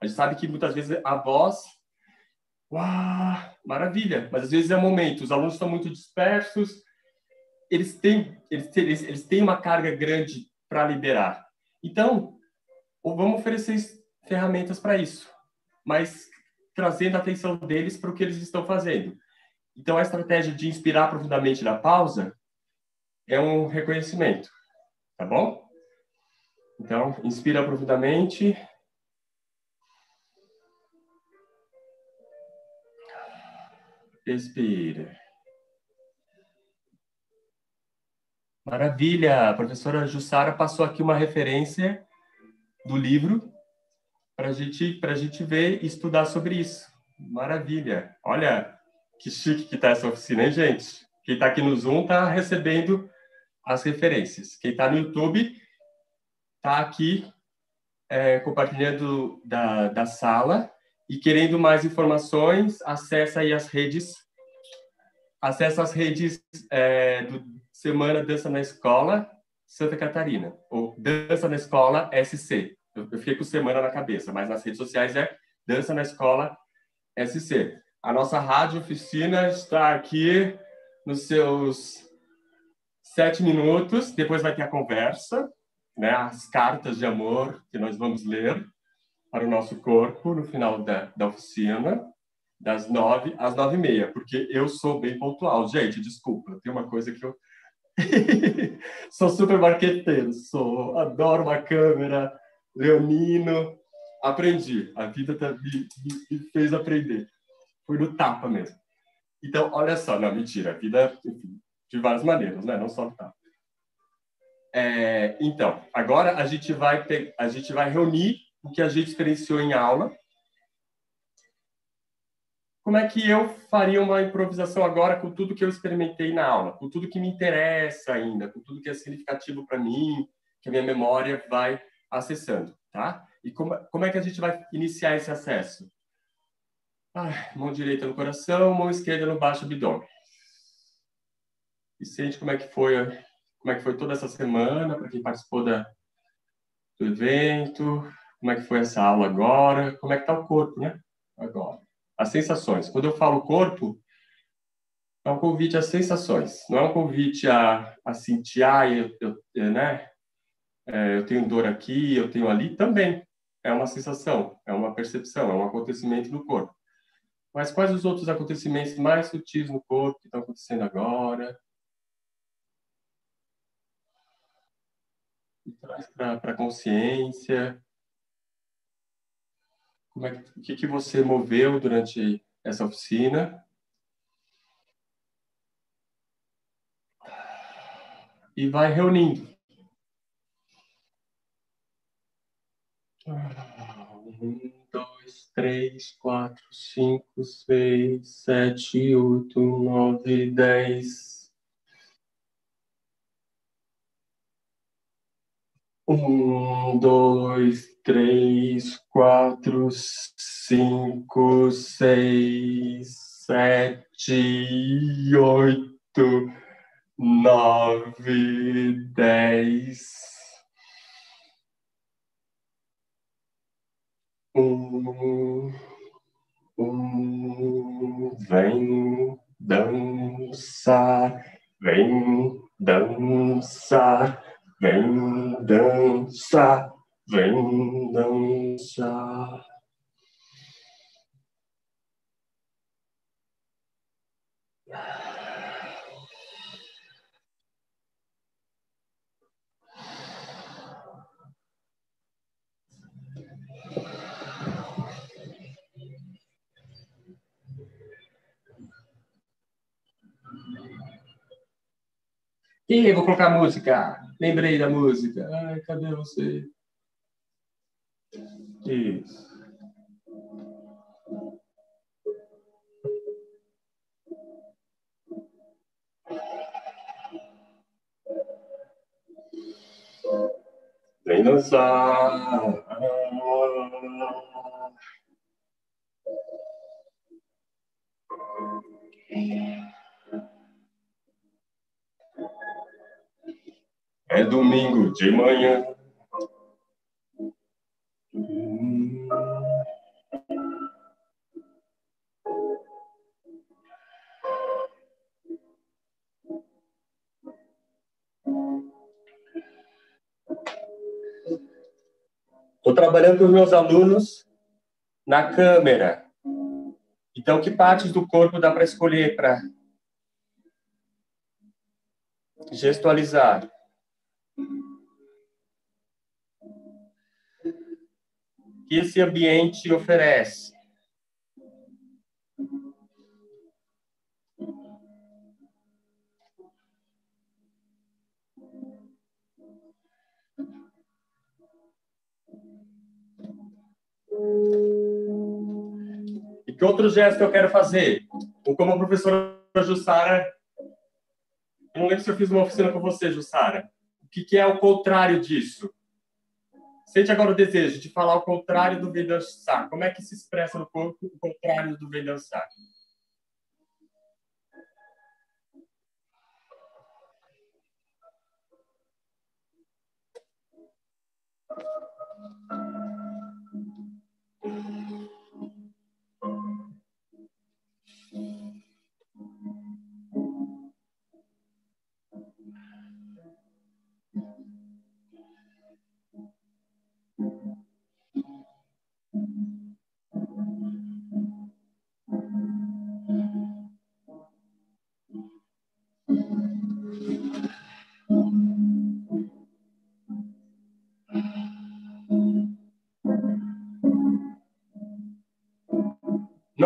A gente sabe que muitas vezes a voz, uau, maravilha, mas às vezes é um momento, os alunos estão muito dispersos, eles têm, eles, eles, eles têm uma carga grande para liberar. Então, ou vamos oferecer ferramentas para isso, mas trazendo a atenção deles para o que eles estão fazendo. Então, a estratégia de inspirar profundamente na pausa é um reconhecimento, tá bom? Então, inspira profundamente. Expira. Maravilha! A professora Jussara passou aqui uma referência do livro para gente, a gente ver e estudar sobre isso. Maravilha! Olha que chique que está essa oficina, hein, gente? Quem está aqui no Zoom está recebendo as referências. Quem está no YouTube está aqui é, compartilhando da, da sala e querendo mais informações, acessa aí as redes, acessa as redes é, do Semana Dança na Escola Santa Catarina, ou Dança na Escola SC. Eu, fiquei com Semana na cabeça, mas nas redes sociais é Dança na Escola SC. A nossa rádio oficina está aqui nos seus sete minutos, depois vai ter a conversa, né, as cartas de amor que nós vamos ler para o nosso corpo no final da, da oficina, das nove às nove e meia, porque eu sou bem pontual. Gente, desculpa, tem uma coisa que eu... [LAUGHS] sou super marqueteiro, sou, adoro uma câmera, leonino, aprendi, a vida tá, me, me fez aprender. Foi no tapa mesmo. Então, olha só, não, mentira, a vida, enfim, de várias maneiras, né? Não só no tapa. É, então, agora a gente vai a gente vai reunir o que a gente experienciou em aula. Como é que eu faria uma improvisação agora com tudo que eu experimentei na aula, com tudo que me interessa ainda, com tudo que é significativo para mim, que a minha memória vai acessando, tá? E como, como é que a gente vai iniciar esse acesso? Mão direita no coração, mão esquerda no baixo abdômen. E sente como é que foi, como é que foi toda essa semana para quem participou da, do evento, como é que foi essa aula agora, como é que está o corpo, né? Agora. As sensações. Quando eu falo corpo, é um convite às sensações. Não é um convite a, a sentir, ah, eu, eu, né? É, eu tenho dor aqui, eu tenho ali. Também é uma sensação, é uma percepção, é um acontecimento no corpo. Mas quais os outros acontecimentos mais sutis no corpo que estão acontecendo agora? E traz para a consciência. Como é que, o que, que você moveu durante essa oficina? E vai reunindo. Um, dois, três, quatro, cinco, seis, sete, oito, nove, dez. Um, dois, três, quatro, cinco, seis, sete, oito, nove, dez. Um, um, vem dançar, vem dançar, vem dançar, vem dançar. Ih, vou colocar música. Lembrei da música. Ai, cadê você? Isso. Vem dançar. É domingo de manhã. Estou trabalhando com meus alunos na câmera. Então, que partes do corpo dá para escolher para gestualizar? Que esse ambiente oferece? E que outro gesto eu quero fazer? Ou como a professora Jussara, eu não lembro se eu fiz uma oficina com você, Jussara. O que, que é o contrário disso? Sente agora o desejo de falar o contrário do vem dançar. Como é que se expressa no corpo o contrário do vem dançar?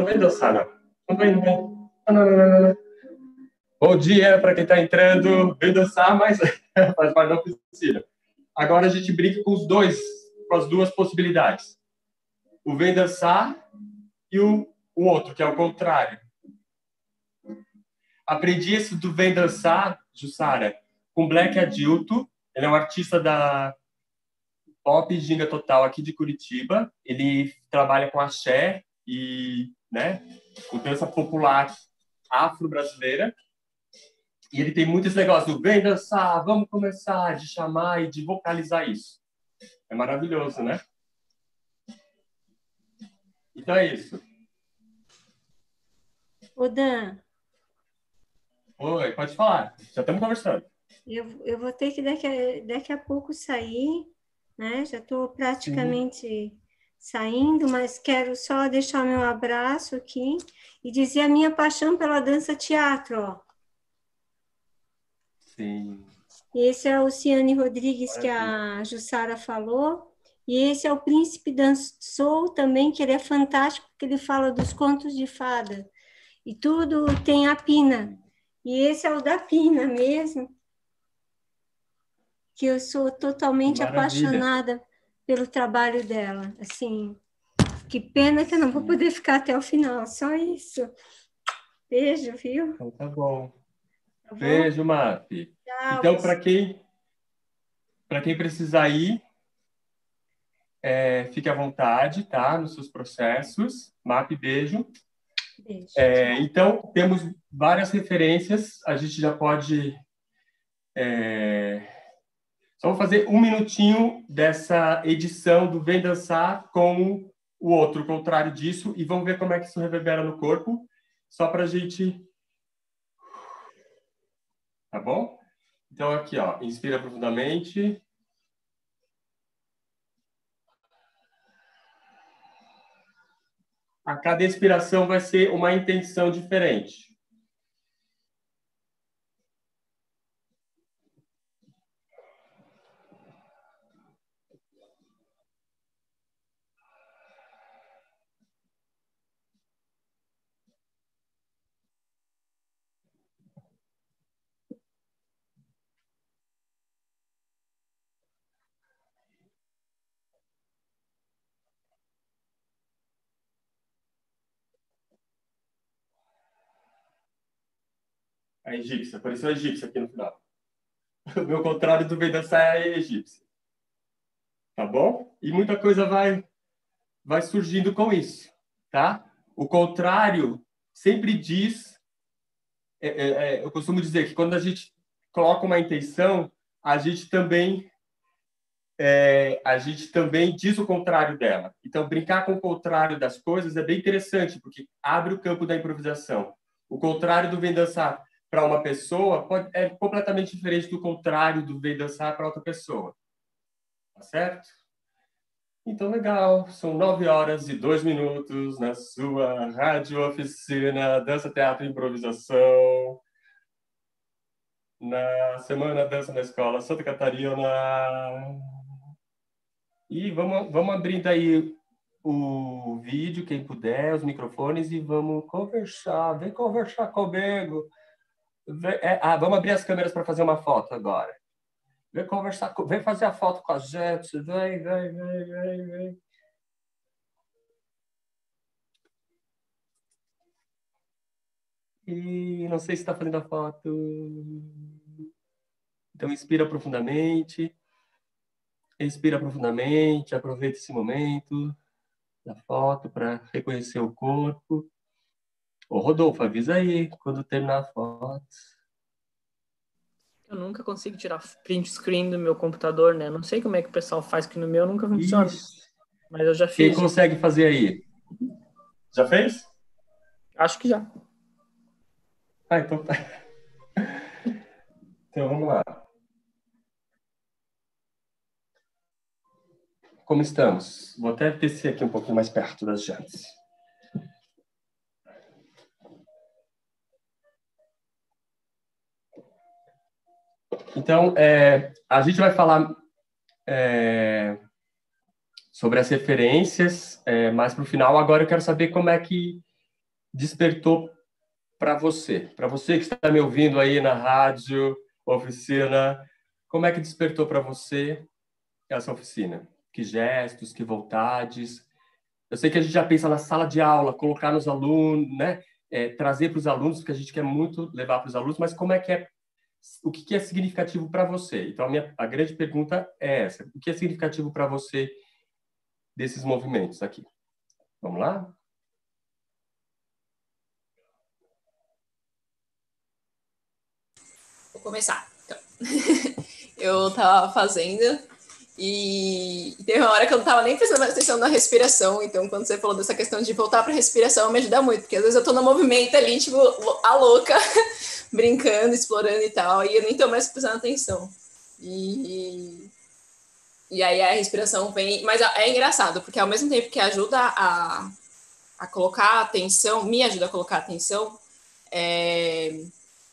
Vem dançar, vem, não vem. Não, não, não, não. Bom dia para quem está entrando. Vem dançar, mas [LAUGHS] faz parte da oficina. Agora a gente brinca com os dois, com as duas possibilidades. O vem dançar e o, o outro, que é o contrário. Aprendi isso do vem dançar, Jussara, com Black Adilto. Ele é um artista da pop ginga total aqui de Curitiba. Ele trabalha com axé e né? Com dança popular afro-brasileira. E ele tem muitos negócios do vem dançar, vamos começar, de chamar e de vocalizar isso. É maravilhoso, né? Então é isso. Ô, Dan. Oi, pode falar. Já estamos conversando. Eu, eu vou ter que daqui a, daqui a pouco sair, né? Já estou praticamente Sim saindo, mas quero só deixar meu abraço aqui e dizer a minha paixão pela dança teatro. Ó. Sim. Esse é o Ciane Rodrigues que a Jussara falou. E esse é o Príncipe Dançou também, que ele é fantástico, porque ele fala dos contos de fada. E tudo tem a Pina. E esse é o da Pina mesmo, que eu sou totalmente Maravilha. apaixonada pelo trabalho dela. Assim, que pena que eu não vou poder ficar até o final, só isso. Beijo, viu? Então tá bom. Tá bom? Beijo, Map. Então, para quem para quem precisar ir, é, fique à vontade, tá? Nos seus processos. Map, beijo. Beijo. É, então, temos várias referências. A gente já pode é, só vou fazer um minutinho dessa edição do Vem Dançar com o outro, o contrário disso, e vamos ver como é que isso reverbera no corpo, só para a gente... Tá bom? Então, aqui, ó, inspira profundamente. A cada expiração vai ser uma intenção diferente. A egípcia. Apareceu a egípcia aqui no final. O [LAUGHS] meu contrário do vem dançar é a egípcia. Tá bom? E muita coisa vai, vai surgindo com isso, tá? O contrário sempre diz... É, é, é, eu costumo dizer que quando a gente coloca uma intenção, a gente também é, a gente também diz o contrário dela. Então, brincar com o contrário das coisas é bem interessante, porque abre o campo da improvisação. O contrário do vem dançar para uma pessoa pode, é completamente diferente do contrário do vem dançar para outra pessoa. Tá certo? Então, legal. São nove horas e dois minutos na sua rádio oficina Dança, Teatro e Improvisação. Na Semana Dança na Escola Santa Catarina. E vamos, vamos abrindo aí o vídeo, quem puder, os microfones, e vamos conversar. Vem conversar comigo. É, ah, vamos abrir as câmeras para fazer uma foto agora. Vem conversar, vem fazer a foto com a gente. Vem, vem, vem, vem, vem. E não sei se está fazendo a foto. Então, inspira profundamente. Expira profundamente. Aproveita esse momento da foto para reconhecer o corpo. Ô, Rodolfo, avisa aí quando terminar a foto. Eu nunca consigo tirar print screen do meu computador, né? Não sei como é que o pessoal faz, que no meu nunca funciona. Isso. Mas eu já fiz. Quem consegue fazer aí? Já fez? Acho que já. Ah, então tá. Então vamos lá. Como estamos? Vou até descer aqui um pouquinho mais perto das jantes. Então, é, a gente vai falar é, sobre as referências é, mais para o final. Agora eu quero saber como é que despertou para você, para você que está me ouvindo aí na rádio, oficina, como é que despertou para você essa oficina? Que gestos, que vontades? Eu sei que a gente já pensa na sala de aula, colocar nos alunos, né? É, trazer para os alunos, porque a gente quer muito levar para os alunos, mas como é que é o que é significativo para você? Então, a, minha, a grande pergunta é essa: o que é significativo para você desses movimentos aqui? Vamos lá? Vou começar. Então. [LAUGHS] eu estava fazendo e teve uma hora que eu não estava nem prestando atenção na respiração, então quando você falou dessa questão de voltar para a respiração, me ajuda muito, porque às vezes eu estou no movimento ali, tipo, a louca, brincando, explorando e tal, e eu nem estou mais prestando atenção. E, e aí a respiração vem. Mas é engraçado, porque ao mesmo tempo que ajuda a, a colocar atenção, me ajuda a colocar atenção, é,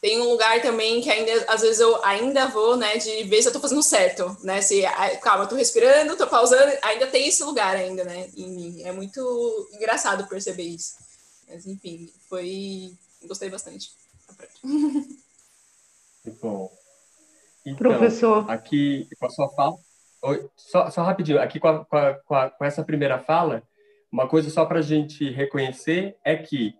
tem um lugar também que ainda, às vezes eu ainda vou, né, de ver se eu tô fazendo certo, né, se, calma, eu tô respirando, tô pausando, ainda tem esse lugar ainda, né, em mim. É muito engraçado perceber isso. Mas, enfim, foi, gostei bastante. Muito [LAUGHS] bom. Então, Professor. Aqui, com a sua fala, só, só rapidinho, aqui com, a, com, a, com essa primeira fala, uma coisa só para a gente reconhecer é que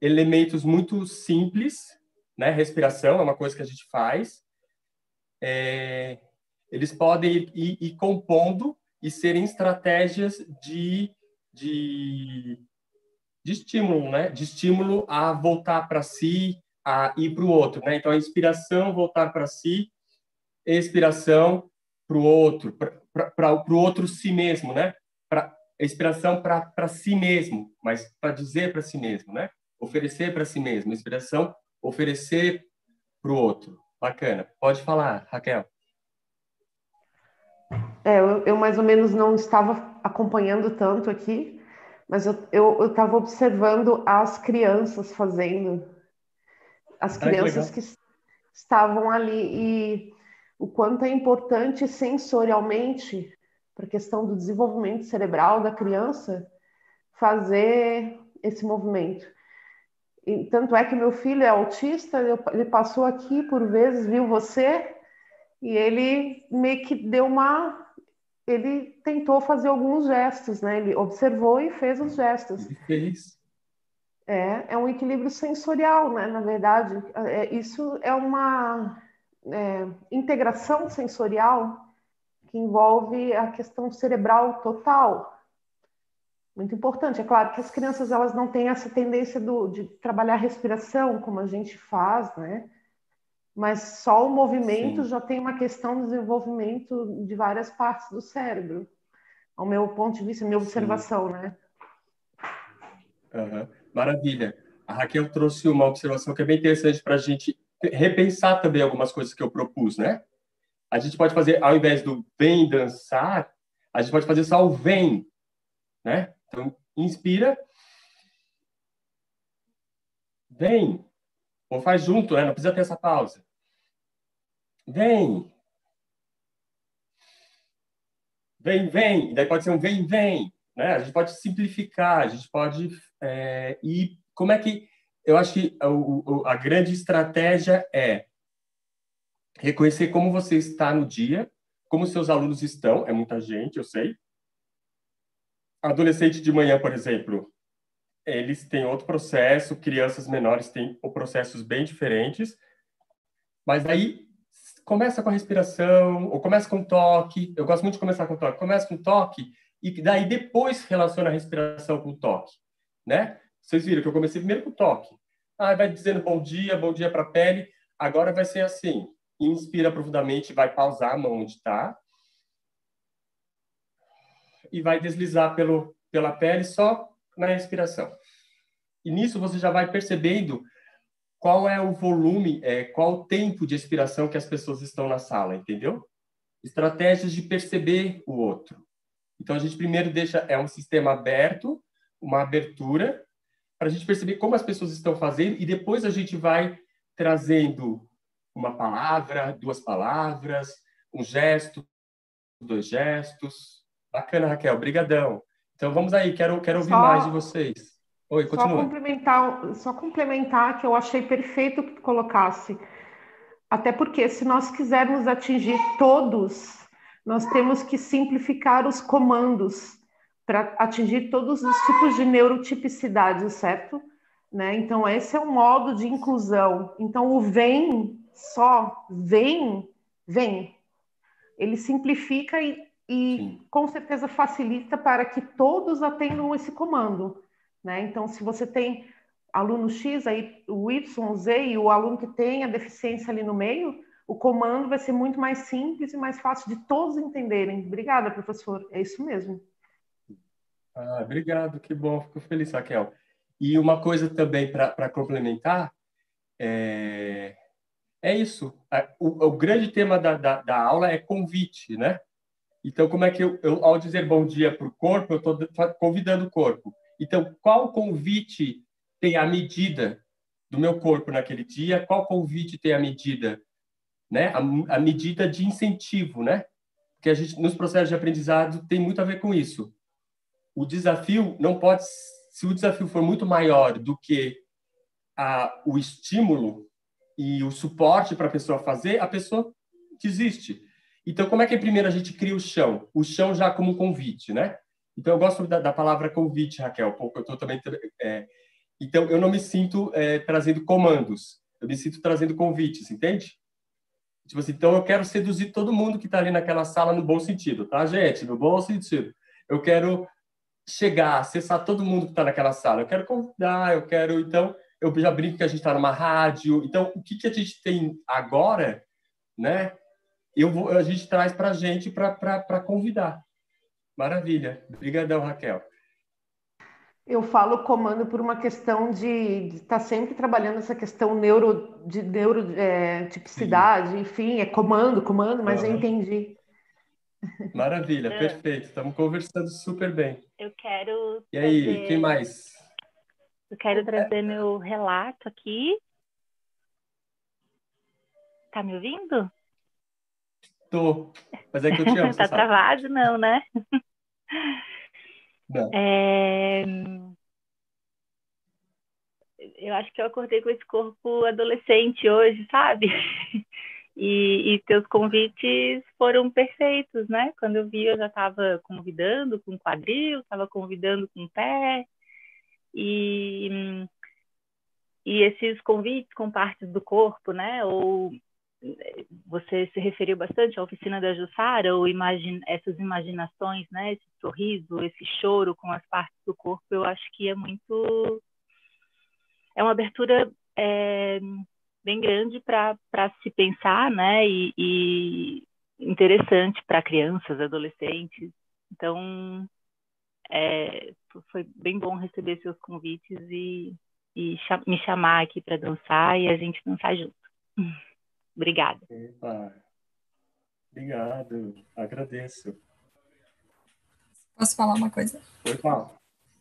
elementos muito simples né? Respiração é uma coisa que a gente faz. É, eles podem ir, ir, ir, compondo e serem estratégias de, de, de estímulo, né? De estímulo a voltar para si, a ir para o outro, né? Então, a inspiração, voltar para si, expiração para o outro, para o outro si mesmo, né? Pra, inspiração para si mesmo, mas para dizer para si mesmo, né? Oferecer para si mesmo. Inspiração oferecer para o outro. Bacana. Pode falar, Raquel. É, eu, eu, mais ou menos não estava acompanhando tanto aqui, mas eu estava observando as crianças fazendo, as crianças que, que estavam ali e o quanto é importante sensorialmente para a questão do desenvolvimento cerebral da criança fazer esse movimento. E, tanto é que meu filho é autista, ele passou aqui por vezes, viu você, e ele meio que deu uma. Ele tentou fazer alguns gestos, né? Ele observou e fez os gestos. Ele fez. É, é um equilíbrio sensorial, né? Na verdade, é, isso é uma é, integração sensorial que envolve a questão cerebral total, muito importante. É claro que as crianças elas não têm essa tendência do, de trabalhar a respiração como a gente faz, né? Mas só o movimento Sim. já tem uma questão de desenvolvimento de várias partes do cérebro, ao meu ponto de vista, minha observação, Sim. né? Uhum. Maravilha. A Raquel trouxe uma observação que é bem interessante para a gente repensar também algumas coisas que eu propus, né? A gente pode fazer, ao invés do bem dançar, A gente pode fazer só o vem, né? Então, inspira. Vem. Ou faz junto, né? Não precisa ter essa pausa. Vem. Vem, vem. E daí pode ser um vem, vem. Né? A gente pode simplificar, a gente pode é, ir. Como é que. Eu acho que a, a grande estratégia é reconhecer como você está no dia, como seus alunos estão, é muita gente, eu sei. Adolescente de manhã, por exemplo, eles têm outro processo, crianças menores têm processos bem diferentes, mas aí começa com a respiração, ou começa com toque, eu gosto muito de começar com toque, começa com toque, e daí depois relaciona a respiração com o toque, né? Vocês viram que eu comecei primeiro com o toque. Ah, vai dizendo bom dia, bom dia para a pele, agora vai ser assim, inspira profundamente, vai pausar a mão onde está, e vai deslizar pelo, pela pele só na respiração. E nisso você já vai percebendo qual é o volume, é, qual o tempo de expiração que as pessoas estão na sala, entendeu? Estratégias de perceber o outro. Então a gente primeiro deixa é um sistema aberto, uma abertura para a gente perceber como as pessoas estão fazendo e depois a gente vai trazendo uma palavra, duas palavras, um gesto, dois gestos. Bacana, Raquel, brigadão. Então vamos aí, quero quero ouvir só, mais de vocês. Oi, continua. Só complementar, só complementar que eu achei perfeito que tu colocasse. Até porque se nós quisermos atingir todos, nós temos que simplificar os comandos para atingir todos os tipos de neurotipicidade, certo? Né? Então, esse é um modo de inclusão. Então, o vem só, vem, vem. Ele simplifica e, e com certeza facilita para que todos atendam esse comando. Né? Então, se você tem aluno X, aí o Y, o Z e o aluno que tem a deficiência ali no meio, o comando vai ser muito mais simples e mais fácil de todos entenderem. Obrigada, professor. É isso mesmo. Ah, obrigado, que bom, fico feliz, Raquel. E uma coisa também para complementar, é, é isso. O, o grande tema da, da, da, aula é convite, né? Então, como é que eu, eu ao dizer bom dia para o corpo, eu estou convidando o corpo. Então, qual convite tem a medida do meu corpo naquele dia? Qual convite tem a medida né? A, a medida de incentivo, né? Porque a gente nos processos de aprendizado tem muito a ver com isso. O desafio não pode, se o desafio for muito maior do que a, o estímulo e o suporte para a pessoa fazer, a pessoa desiste. Então, como é que primeiro a gente cria o chão? O chão já como convite, né? Então, eu gosto da, da palavra convite, Raquel, pouco eu também. É, então, eu não me sinto é, trazendo comandos, eu me sinto trazendo convites, entende? Tipo assim, então eu quero seduzir todo mundo que está ali naquela sala no bom sentido, tá, gente? No bom sentido. Eu quero chegar, acessar todo mundo que está naquela sala. Eu quero convidar, eu quero. Então, eu já brinco que a gente está numa rádio. Então, o que, que a gente tem agora, né? Eu vou, a gente traz para a gente para convidar. Maravilha. Obrigadão, Raquel. Eu falo comando por uma questão de estar tá sempre trabalhando essa questão neuro, de neurotipicidade, é, enfim, é comando, comando, mas uhum. eu entendi. Maravilha, [LAUGHS] é. perfeito. Estamos conversando super bem. Eu quero. E aí, trazer... quem mais? Eu quero trazer meu relato aqui. Tá me ouvindo? Tô. Mas é que eu te amo. [LAUGHS] tá travado, não, né? [LAUGHS] É... Eu acho que eu acordei com esse corpo adolescente hoje, sabe? [LAUGHS] E, e teus convites foram perfeitos, né? Quando eu vi, eu já estava convidando com quadril, estava convidando com pé. E, e esses convites com partes do corpo, né? Ou você se referiu bastante à oficina da Jussara, ou imagine, essas imaginações, né, esse sorriso, esse choro com as partes do corpo, eu acho que é muito. É uma abertura é, bem grande para se pensar, né, e, e interessante para crianças, adolescentes. Então, é, foi bem bom receber seus convites e, e me chamar aqui para dançar e a gente dançar junto. Obrigada. Obrigado, agradeço. Posso falar uma coisa? Oi, Paulo.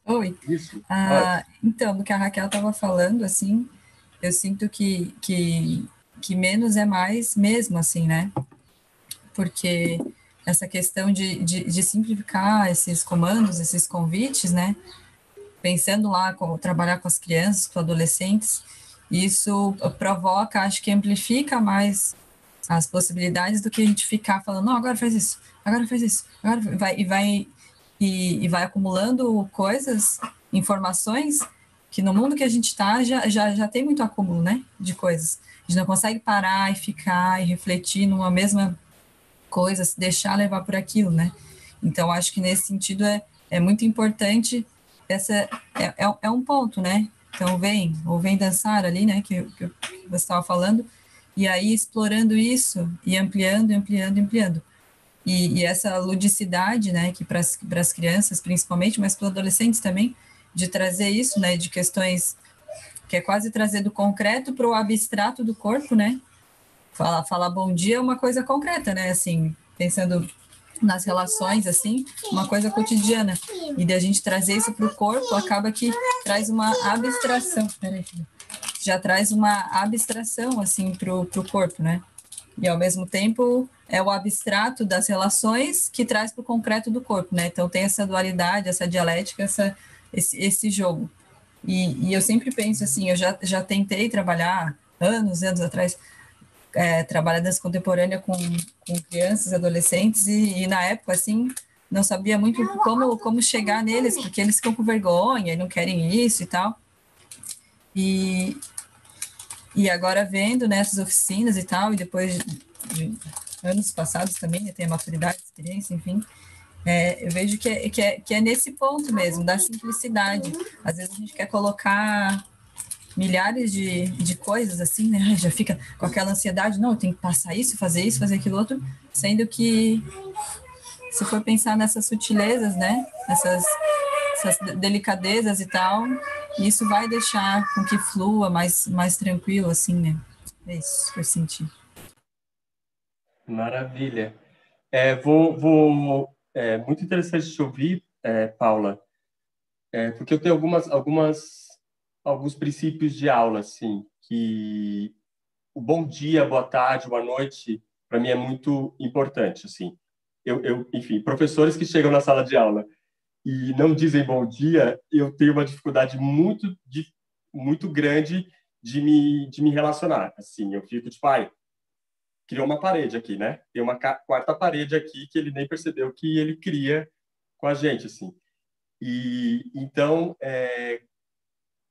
Oi. Isso. Ah, então, do que a Raquel estava falando, assim, eu sinto que, que, que menos é mais mesmo, assim, né? Porque essa questão de, de, de simplificar esses comandos, esses convites, né? Pensando lá, com, trabalhar com as crianças, com adolescentes, isso provoca, acho que amplifica mais as possibilidades do que a gente ficar falando, não, agora faz isso, agora faz isso, agora vai, e vai e, e vai acumulando coisas, informações que no mundo que a gente está já, já, já tem muito acúmulo, né, de coisas. A gente não consegue parar e ficar e refletir numa mesma coisa, se deixar levar por aquilo, né? Então, acho que nesse sentido é, é muito importante essa é, é, é um ponto, né? Então, vem, ou vem dançar ali, né, que, que você estava falando, e aí explorando isso e ampliando, ampliando, ampliando. E, e essa ludicidade, né, que para as crianças principalmente, mas para os adolescentes também, de trazer isso, né, de questões que é quase trazer do concreto para o abstrato do corpo, né? Falar, falar bom dia é uma coisa concreta, né? Assim, pensando nas relações, assim, uma coisa cotidiana. E de a gente trazer isso para o corpo, acaba que traz uma abstração. Peraí, já traz uma abstração assim para o corpo, né? E ao mesmo tempo é o abstrato das relações que traz para o concreto do corpo, né? Então tem essa dualidade, essa dialética, essa, esse, esse jogo. E, e eu sempre penso assim, eu já, já tentei trabalhar anos, anos atrás, é, trabalhar dança contemporânea com, com crianças, adolescentes, e, e, na época, assim, não sabia muito como, como chegar neles, porque eles ficam com vergonha e não querem isso e tal. E, e agora vendo nessas né, oficinas e tal, e depois de, de anos passados também, né, tem a maturidade, experiência, enfim, é, eu vejo que é, que, é, que é nesse ponto mesmo, da simplicidade. Às vezes a gente quer colocar milhares de, de coisas assim, né? [LAUGHS] Já fica com aquela ansiedade, não, eu tenho que passar isso, fazer isso, fazer aquilo outro, sendo que se for pensar nessas sutilezas, né? Essas essas delicadezas e tal, isso vai deixar com que flua mais, mais tranquilo, assim, né? É isso que eu senti. Maravilha. É, vou, vou é muito interessante te ouvir, é, Paula, é, porque eu tenho algumas, algumas, alguns princípios de aula, assim, que o bom dia, boa tarde, boa noite, para mim é muito importante, assim. Eu, eu, enfim, professores que chegam na sala de aula e não dizem bom dia, eu tenho uma dificuldade muito, de, muito grande de me, de me relacionar. Assim, eu fico tipo, pai, criou uma parede aqui, né? Tem uma quarta parede aqui que ele nem percebeu que ele cria com a gente, assim. E então, é,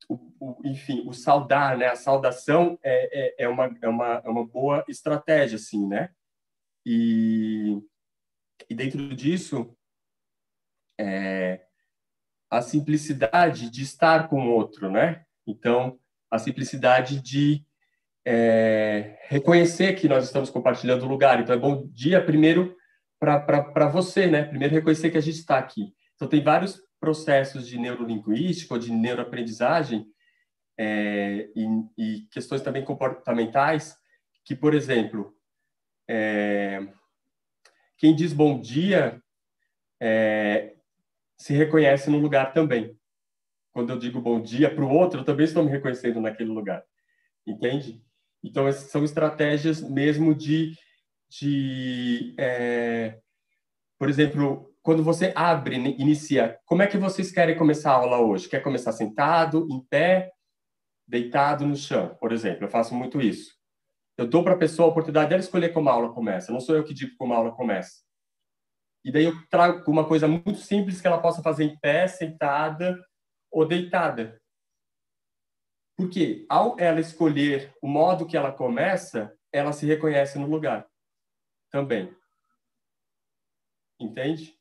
o, o, enfim, o saudar, né? A saudação é, é, é, uma, é, uma, é uma boa estratégia, assim, né? E, e dentro disso, é, a simplicidade de estar com o outro, né? Então, a simplicidade de é, reconhecer que nós estamos compartilhando o lugar. Então, é bom dia primeiro para você, né? Primeiro reconhecer que a gente está aqui. Então, tem vários processos de neurolinguística ou de neuroaprendizagem é, e, e, questões também comportamentais que, por exemplo, é, quem diz bom dia é, se reconhece no lugar também. Quando eu digo bom dia para o outro, eu também estou me reconhecendo naquele lugar. Entende? Então, são estratégias mesmo de, de é, por exemplo, quando você abre, inicia, como é que vocês querem começar a aula hoje? Quer começar sentado, em pé, deitado no chão, por exemplo? Eu faço muito isso. Eu dou para a pessoa a oportunidade dela escolher como a aula começa. Não sou eu que digo como a aula começa. E daí eu trago uma coisa muito simples que ela possa fazer em pé, sentada ou deitada. Porque ao ela escolher o modo que ela começa, ela se reconhece no lugar também. Entende?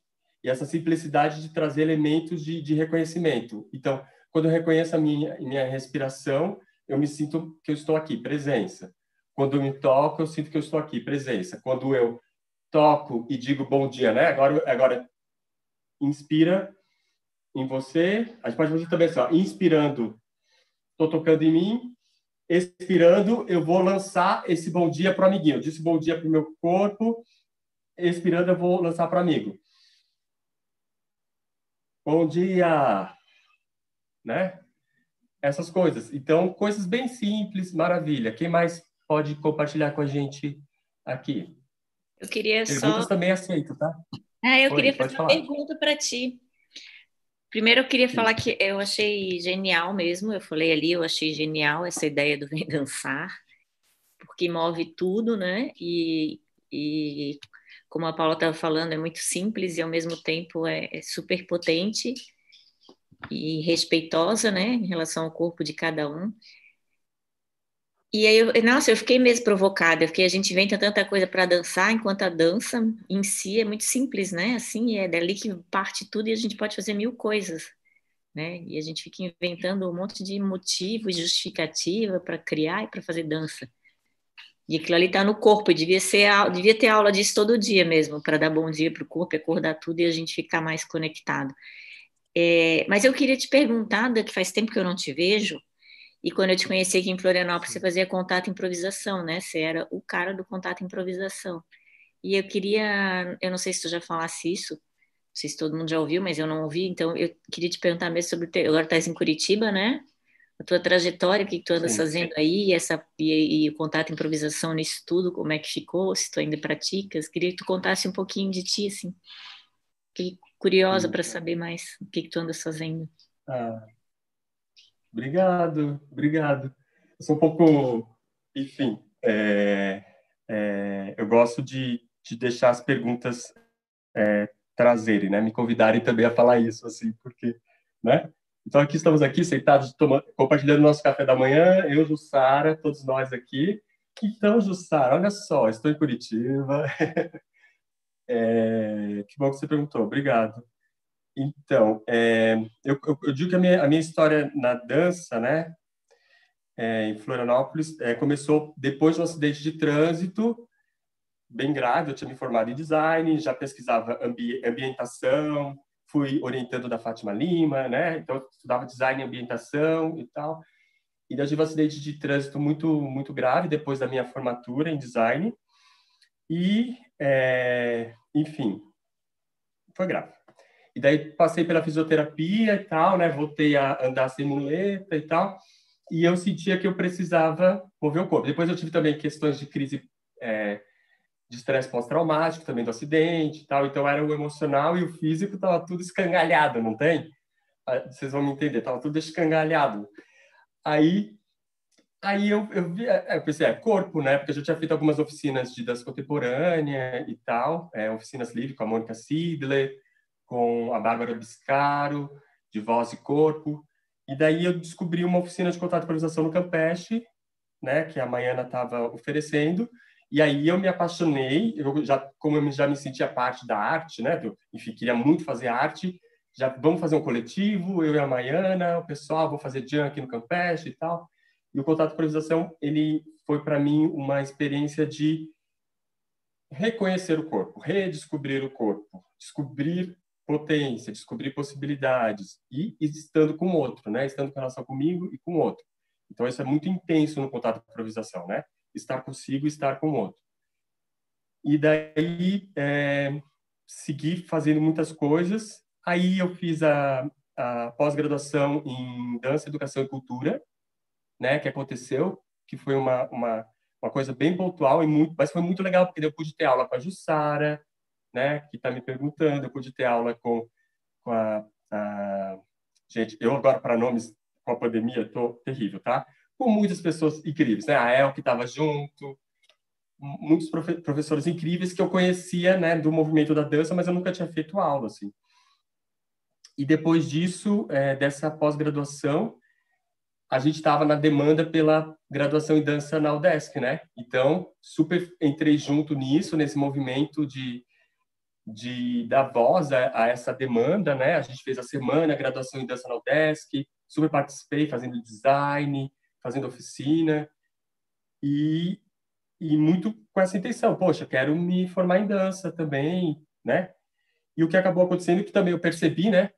E essa simplicidade de trazer elementos de, de reconhecimento. Então, quando eu reconheço a minha, minha respiração, eu me sinto que eu estou aqui, presença. Quando eu me toco, eu sinto que eu estou aqui, presença. Quando eu toco e digo bom dia, né? Agora, agora inspira em você. A gente pode fazer também assim, ó, inspirando, estou tocando em mim. Expirando, eu vou lançar esse bom dia para o amiguinho. Eu disse bom dia para o meu corpo. Expirando, eu vou lançar para o amigo. Bom dia! Né? Essas coisas. Então, coisas bem simples, maravilha. Quem mais pode compartilhar com a gente aqui? Eu queria Perguntas só. também aceito, tá? Ah, eu Oi, queria fazer uma falar. pergunta para ti. Primeiro, eu queria falar que eu achei genial mesmo. Eu falei ali, eu achei genial essa ideia do [LAUGHS] Vem Dançar, porque move tudo, né? E, e como a Paula estava falando, é muito simples e ao mesmo tempo é, é super potente e respeitosa, né? Em relação ao corpo de cada um. E aí, eu, nossa, eu fiquei mesmo provocada, porque a gente inventa tanta coisa para dançar, enquanto a dança em si é muito simples, né? Assim, é dali que parte tudo e a gente pode fazer mil coisas, né? E a gente fica inventando um monte de motivos, justificativa para criar e para fazer dança. E aquilo ali está no corpo, e devia, ser, devia ter aula disso todo dia mesmo, para dar bom dia para o corpo, acordar tudo e a gente ficar mais conectado. É, mas eu queria te perguntar, que faz tempo que eu não te vejo, e quando eu te conheci aqui em Florianópolis, você fazia contato improvisação, né? Você era o cara do contato improvisação. E eu queria, eu não sei se tu já falasse isso, não sei se todo mundo já ouviu, mas eu não ouvi, então eu queria te perguntar mesmo sobre o teu, agora estás em Curitiba, né? A tua trajetória, o que, tu andas Sim. fazendo aí, essa, e, e o contato improvisação nisso tudo, como é que ficou, se tu ainda praticas, queria que tu contasse um pouquinho de ti, assim. Fiquei curiosa para saber mais o que, que tu andas fazendo. Ah, obrigado, obrigado. Eu sou um pouco, enfim, é, é, eu gosto de, de deixar as perguntas é, trazerem, né? Me convidarem também a falar isso, assim, porque, né? Então aqui estamos aqui sentados, tomando, compartilhando nosso café da manhã, eu, Jussara, todos nós aqui. Então, Jussara, olha só, estou em Curitiba. [LAUGHS] É, que bom que você perguntou, obrigado. Então, é, eu, eu, eu digo que a minha, a minha história na dança, né, é, em Florianópolis, é, começou depois de um acidente de trânsito bem grave. Eu tinha me formado em design, já pesquisava ambi ambientação, fui orientando da Fátima Lima, né? Então, estudava design e ambientação e tal. E eu tive um acidente de trânsito muito, muito grave depois da minha formatura em design. E, é, enfim, foi grave. E daí passei pela fisioterapia e tal, né? Voltei a andar sem muleta e tal. E eu sentia que eu precisava mover o corpo. Depois eu tive também questões de crise é, de estresse pós-traumático, também do acidente e tal. Então era o emocional e o físico tava tudo escangalhado, não tem? Ah, Vocês vão me entender, tava tudo escangalhado. Aí Aí eu, eu, vi, é, eu pensei, é corpo, né? Porque eu já tinha feito algumas oficinas de dança contemporânea e tal, é, oficinas livres com a Mônica Sidler, com a Bárbara Biscaro, de voz e corpo. E daí eu descobri uma oficina de contato e improvisação no Campeche, né? Que a Maiana estava oferecendo. E aí eu me apaixonei, eu já, como eu já me sentia parte da arte, né? Eu, enfim, queria muito fazer arte. Já vamos fazer um coletivo, eu e a Maiana, o pessoal, vou fazer junk no Campeche e tal. E o contato improvisação, ele foi para mim uma experiência de reconhecer o corpo, redescobrir o corpo, descobrir potência, descobrir possibilidades e estando com o outro, né? Estando com relação comigo e com o outro. Então isso é muito intenso no contato improvisação, né? Estar consigo, estar com o outro. E daí é, segui fazendo muitas coisas. Aí eu fiz a, a pós-graduação em dança, educação e cultura né, que aconteceu, que foi uma, uma, uma coisa bem pontual, e muito, mas foi muito legal, porque eu pude ter aula com a Jussara, né, que está me perguntando, eu pude ter aula com, com a, a... Gente, eu agora, para nomes, com a pandemia, estou terrível, tá? Com muitas pessoas incríveis, né? A El, que estava junto, muitos profe professores incríveis que eu conhecia, né, do movimento da dança, mas eu nunca tinha feito aula, assim. E depois disso, é, dessa pós-graduação, a gente estava na demanda pela graduação em dança na UDESC, né? Então, super entrei junto nisso, nesse movimento de, de dar voz a, a, essa demanda, né? A gente fez a semana a graduação em dança na UDESC, super participei fazendo design, fazendo oficina e, e muito com essa intenção, poxa, quero me formar em dança também, né? E o que acabou acontecendo que também eu percebi, né?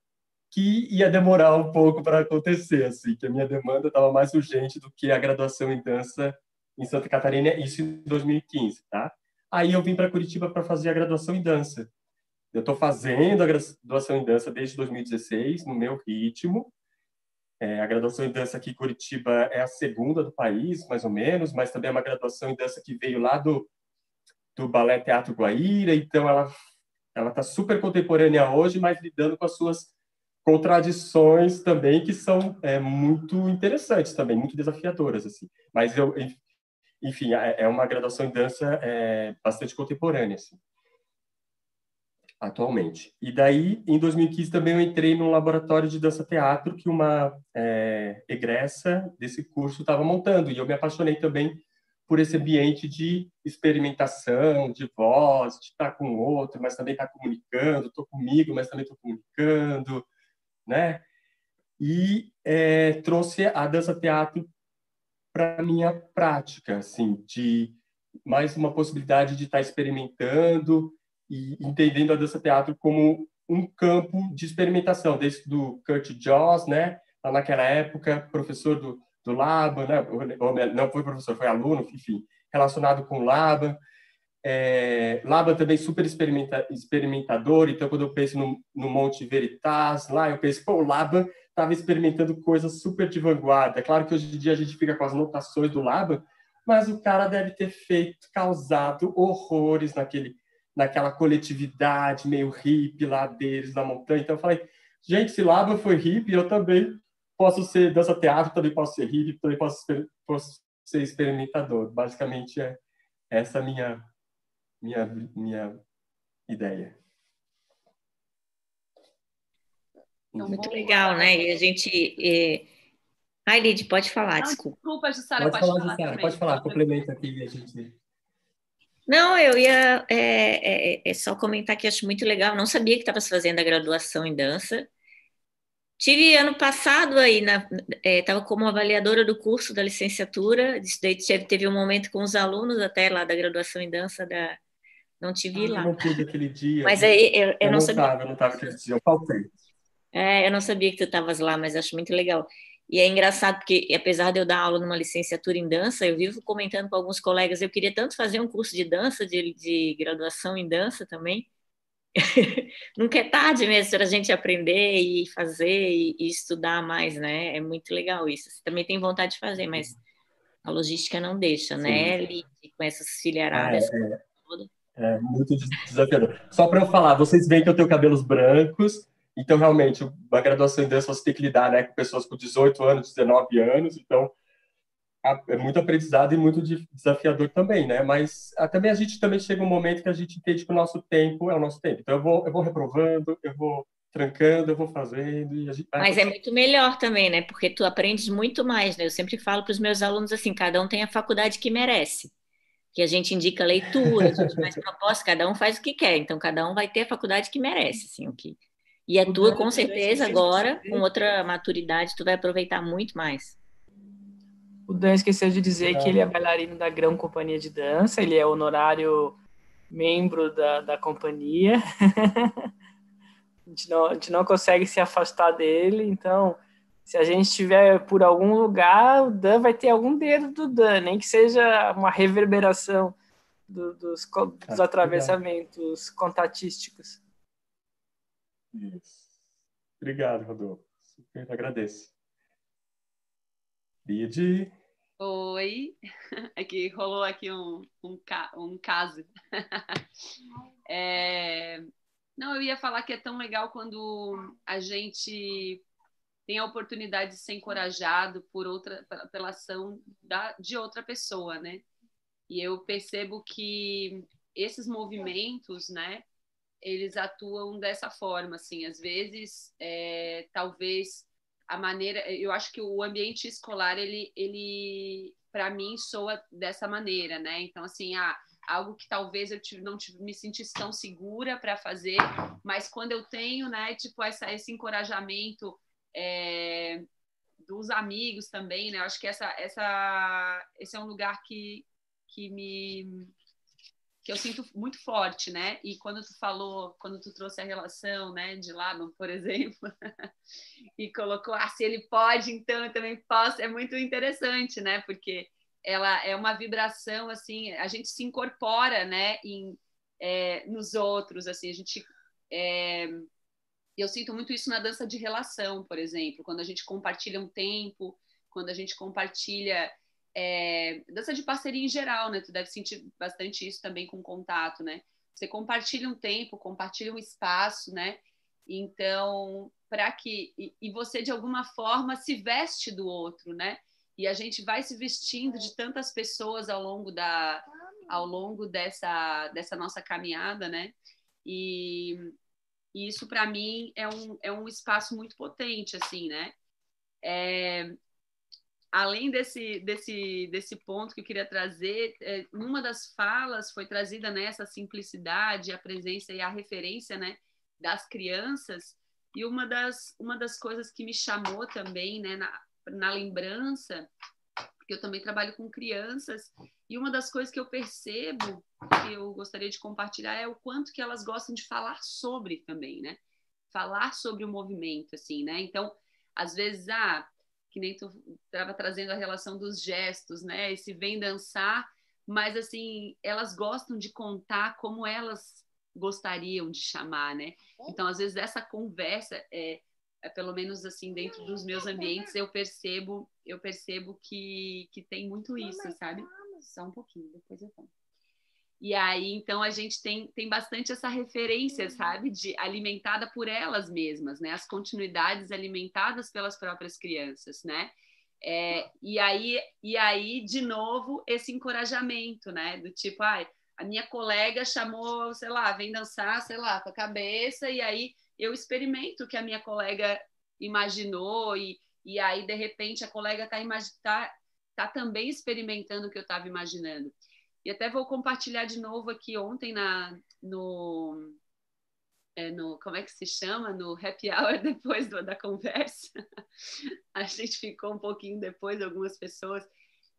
que ia demorar um pouco para acontecer, assim, que a minha demanda estava mais urgente do que a graduação em dança em Santa Catarina, isso em 2015, tá? Aí eu vim para Curitiba para fazer a graduação em dança. Eu estou fazendo a graduação em dança desde 2016, no meu ritmo. É, a graduação em dança aqui em Curitiba é a segunda do país, mais ou menos, mas também é uma graduação em dança que veio lá do, do Balé Teatro Guaíra, então ela ela está super contemporânea hoje, mas lidando com as suas contradições também que são é, muito interessantes também, muito desafiadoras assim. Mas eu, enfim, é, é uma graduação em dança é, bastante contemporânea assim atualmente. E daí, em 2015, também eu entrei no laboratório de dança-teatro que uma é, egressa desse curso estava montando, e eu me apaixonei também por esse ambiente de experimentação, de voz, de estar com o outro, mas também estar comunicando, estou comigo, mas também estou comunicando, né? E é, trouxe a dança-teatro para minha prática, assim, de mais uma possibilidade de estar experimentando, e entendendo a dança teatro como um campo de experimentação, desde do Kurt Joss, né, lá naquela época, professor do, do Laban, né, não foi professor, foi aluno, enfim, relacionado com o Laban. É, Laban também super experimenta, experimentador, então quando eu penso no, no Monte Veritas, lá eu penso, pô, o Laban estava experimentando coisas super de vanguarda. Claro que hoje em dia a gente fica com as notações do Laban, mas o cara deve ter feito, causado horrores naquele naquela coletividade meio hippie lá deles na montanha. Então eu falei, gente, se Lava foi hippie, eu também posso ser dança teatro, também posso ser hippie, também posso ser, posso ser experimentador. Basicamente é essa minha minha minha ideia. Muito legal, né? E a gente. É... Ai, Lid, pode falar, desculpa. Desculpa, Jussara, pode, pode falar. Jussara, pode falar, complementa aqui a gente. Não, eu ia é, é, é, só comentar que acho muito legal. Não sabia que estava fazendo a graduação em dança. Tive ano passado aí, estava é, como avaliadora do curso da licenciatura. Teve, teve um momento com os alunos até lá da graduação em dança da. Não te vi ah, lá. Não pude aquele dia. Mas aí eu, eu, eu não, não sabia. Tava, eu não estava aquele dia, eu faltei. É, eu não sabia que tu estavas lá, mas acho muito legal. E é engraçado porque, apesar de eu dar aula numa licenciatura em dança, eu vivo comentando com alguns colegas, eu queria tanto fazer um curso de dança, de, de graduação em dança também. [LAUGHS] Nunca é tarde mesmo para a gente aprender e fazer e, e, estudar mais, né? É muito legal isso. Você também tem vontade de fazer, mas a logística não deixa, Sim. né? Ele, com essas filharadas. É, é, é muito desafiador. Só para eu falar, vocês veem que eu tenho cabelos brancos, então, realmente, a graduação em dança você tem que lidar né, com pessoas com 18 anos, 19 anos, então é muito aprendizado e muito desafiador também, né? Mas também a gente também chega um momento que a gente entende que o nosso tempo é o nosso tempo. Então, eu vou, eu vou reprovando, eu vou trancando, eu vou fazendo e a gente vai... Mas é muito melhor também, né? Porque tu aprendes muito mais, né? Eu sempre falo para os meus alunos assim, cada um tem a faculdade que merece. Que a gente indica leitura, a gente faz [LAUGHS] proposta, cada um faz o que quer. Então, cada um vai ter a faculdade que merece, assim, o que e a tua, com certeza, agora, com outra maturidade, tu vai aproveitar muito mais. O Dan esqueceu de dizer que ele é bailarino da Grão Companhia de Dança, ele é honorário membro da, da companhia. [LAUGHS] a, gente não, a gente não consegue se afastar dele, então, se a gente estiver por algum lugar, o Dan vai ter algum dedo do Dan, nem que seja uma reverberação do, dos, dos ah, atravessamentos contatísticos. Isso. Obrigado, Rodolfo. Super agradeço. Lid. Oi. [LAUGHS] É que rolou aqui um, um, um caso. [LAUGHS] É... Não, eu ia falar que é tão legal quando a gente tem a oportunidade de ser encorajado por outra, pela ação da, de outra pessoa, né? E eu percebo que esses movimentos, né, eles atuam dessa forma, assim, às vezes, é, talvez a maneira, eu acho que o ambiente escolar, ele, ele para mim, soa dessa maneira, né? Então, assim, ah, algo que talvez eu não me sentisse tão segura para fazer, mas quando eu tenho, né, tipo, essa, esse encorajamento é, dos amigos também, né? Eu acho que essa, essa, esse é um lugar que, que me que eu sinto muito forte, né? E quando tu falou, quando tu trouxe a relação, né, de Laban, por exemplo, [LAUGHS] e colocou, ah, se ele pode, então eu também posso, é muito interessante, né? Porque ela é uma vibração, assim, a gente se incorpora, né, em, é, nos outros, assim, a gente É, eu sinto muito isso na dança de relação, por exemplo, quando a gente compartilha um tempo, quando a gente compartilha é, dança de parceria em geral, né? Tu deve sentir bastante isso também com contato, né? Você compartilha um tempo, compartilha um espaço, né? Então, para que e, você de alguma forma se veste do outro, né? E a gente vai se vestindo de tantas pessoas ao longo da ao longo dessa dessa nossa caminhada, né? E, e isso para mim é um, é um espaço muito potente, assim, né? É, além desse, desse, desse ponto que eu queria trazer, é, numa das falas foi trazida nessa né, simplicidade, a presença e a referência né, das crianças, e uma das, uma das coisas que me chamou também né, na, na lembrança, porque eu também trabalho com crianças, e uma das coisas que eu percebo, que eu gostaria de compartilhar, é o quanto que elas gostam de falar sobre também, né? Falar sobre o movimento, assim, né? Então, às vezes, ah, que nem tu estava trazendo a relação dos gestos, né? Esse vem dançar, mas assim, elas gostam de contar como elas gostariam de chamar, né? Então, às vezes essa conversa é, é pelo menos assim dentro dos meus ambientes eu percebo, eu percebo que que tem muito isso, sabe? Só um pouquinho, depois eu conto. E aí, então, a gente tem, tem bastante essa referência, sabe, de alimentada por elas mesmas, né? As continuidades alimentadas pelas próprias crianças, né? É, e aí, e aí, de novo, esse encorajamento, né? Do tipo, ai, a minha colega chamou, sei lá, vem dançar, sei lá, com a cabeça, e aí eu experimento o que a minha colega imaginou, e, e aí, de repente, a colega está tá, tá também experimentando o que eu estava imaginando. E até vou compartilhar de novo aqui ontem na, no, é, no como é que se chama? No happy hour [LAUGHS] depois do, da conversa. A gente ficou um pouquinho depois, algumas pessoas,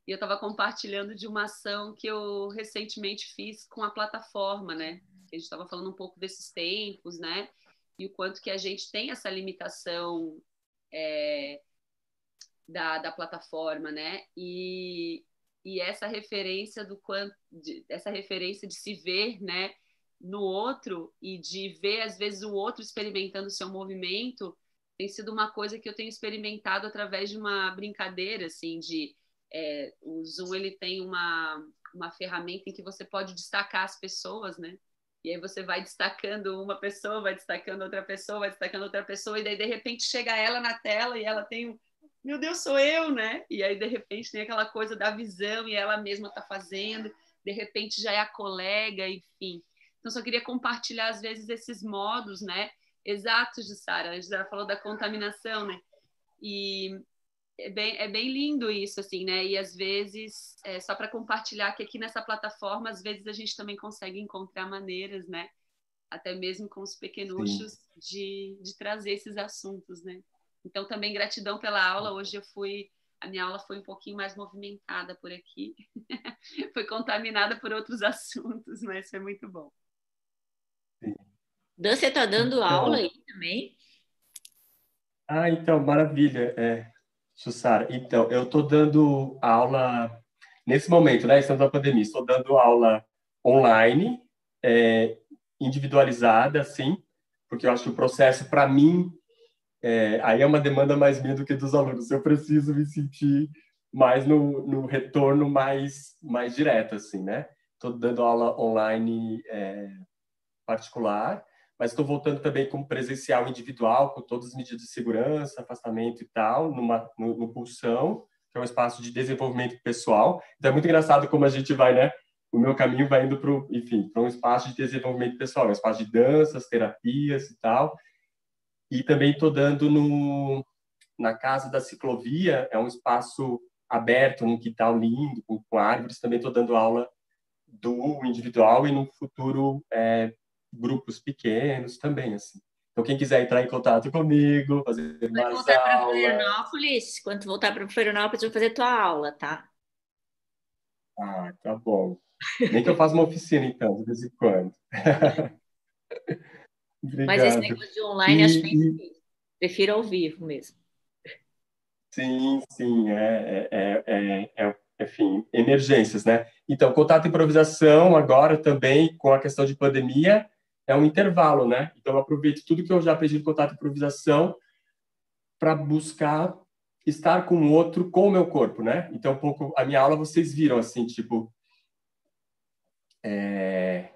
e eu estava compartilhando de uma ação que eu recentemente fiz com a plataforma, né? A gente estava falando um pouco desses tempos, né? E o quanto que a gente tem essa limitação é, da, da plataforma, né? E, e essa referência do quanto de, essa referência de se ver né no outro e de ver às vezes o outro experimentando o seu movimento tem sido uma coisa que eu tenho experimentado através de uma brincadeira assim de é, o Zoom ele tem uma uma ferramenta em que você pode destacar as pessoas né e aí você vai destacando uma pessoa vai destacando outra pessoa vai destacando outra pessoa e daí de repente chega ela na tela e ela tem meu Deus, sou eu, né? E aí, de repente, tem aquela coisa da visão e ela mesma está fazendo, de repente já é a colega, enfim. Então, só queria compartilhar, às vezes, esses modos, né? Exatos de Sara. A Sara falou da contaminação, né? E é bem, é bem lindo isso, assim, né? E às vezes, é, só para compartilhar que aqui nessa plataforma, às vezes a gente também consegue encontrar maneiras, né? Até mesmo com os pequenuchos, de, de trazer esses assuntos, né? Então, também gratidão pela aula. Hoje eu fui, a minha aula foi um pouquinho mais movimentada por aqui. [LAUGHS] foi contaminada por outros [LAUGHS] assuntos, mas foi muito bom. Dan, você está dando então, aula aí também? Ah, então, maravilha, é, Sussara. Então, eu estou dando aula nesse momento, né? Estamos na pandemia, estou dando aula online, é, individualizada, assim, porque eu acho que o processo, para mim, é, aí é uma demanda mais minha do que dos alunos. Eu preciso me sentir mais no, no retorno mais, mais direto, assim, né? Estou dando aula online é, particular, mas estou voltando também como presencial individual, com todas as medidas de segurança, afastamento e tal, numa, no, no Pulsão, que é um espaço de desenvolvimento pessoal. Então é muito engraçado como a gente vai, né? O meu caminho vai indo para, enfim, para um espaço de desenvolvimento pessoal, um espaço de danças, terapias e tal. E também estou dando no, na Casa da Ciclovia, é um espaço aberto, num quintal lindo, com, com árvores. Também estou dando aula do individual e no futuro é, grupos pequenos também, assim. Então, quem quiser entrar em contato comigo, fazer quando mais voltar para Florianópolis, quando voltar para Florianópolis, eu vou fazer tua aula, tá? Ah, tá bom. Nem que eu faça uma oficina, então, de vez em quando. [LAUGHS] Obrigado. Mas esse negócio de online e, acho bem difícil. Prefiro ao vivo mesmo. Sim, sim, é, é, é, é, enfim, emergências, né? Então, contato e improvisação agora também com a questão de pandemia, é um intervalo, né? Então eu aproveito tudo que eu já aprendi em contato e improvisação para buscar estar com o outro com o meu corpo, né? Então um pouco a minha aula vocês viram assim, tipo é...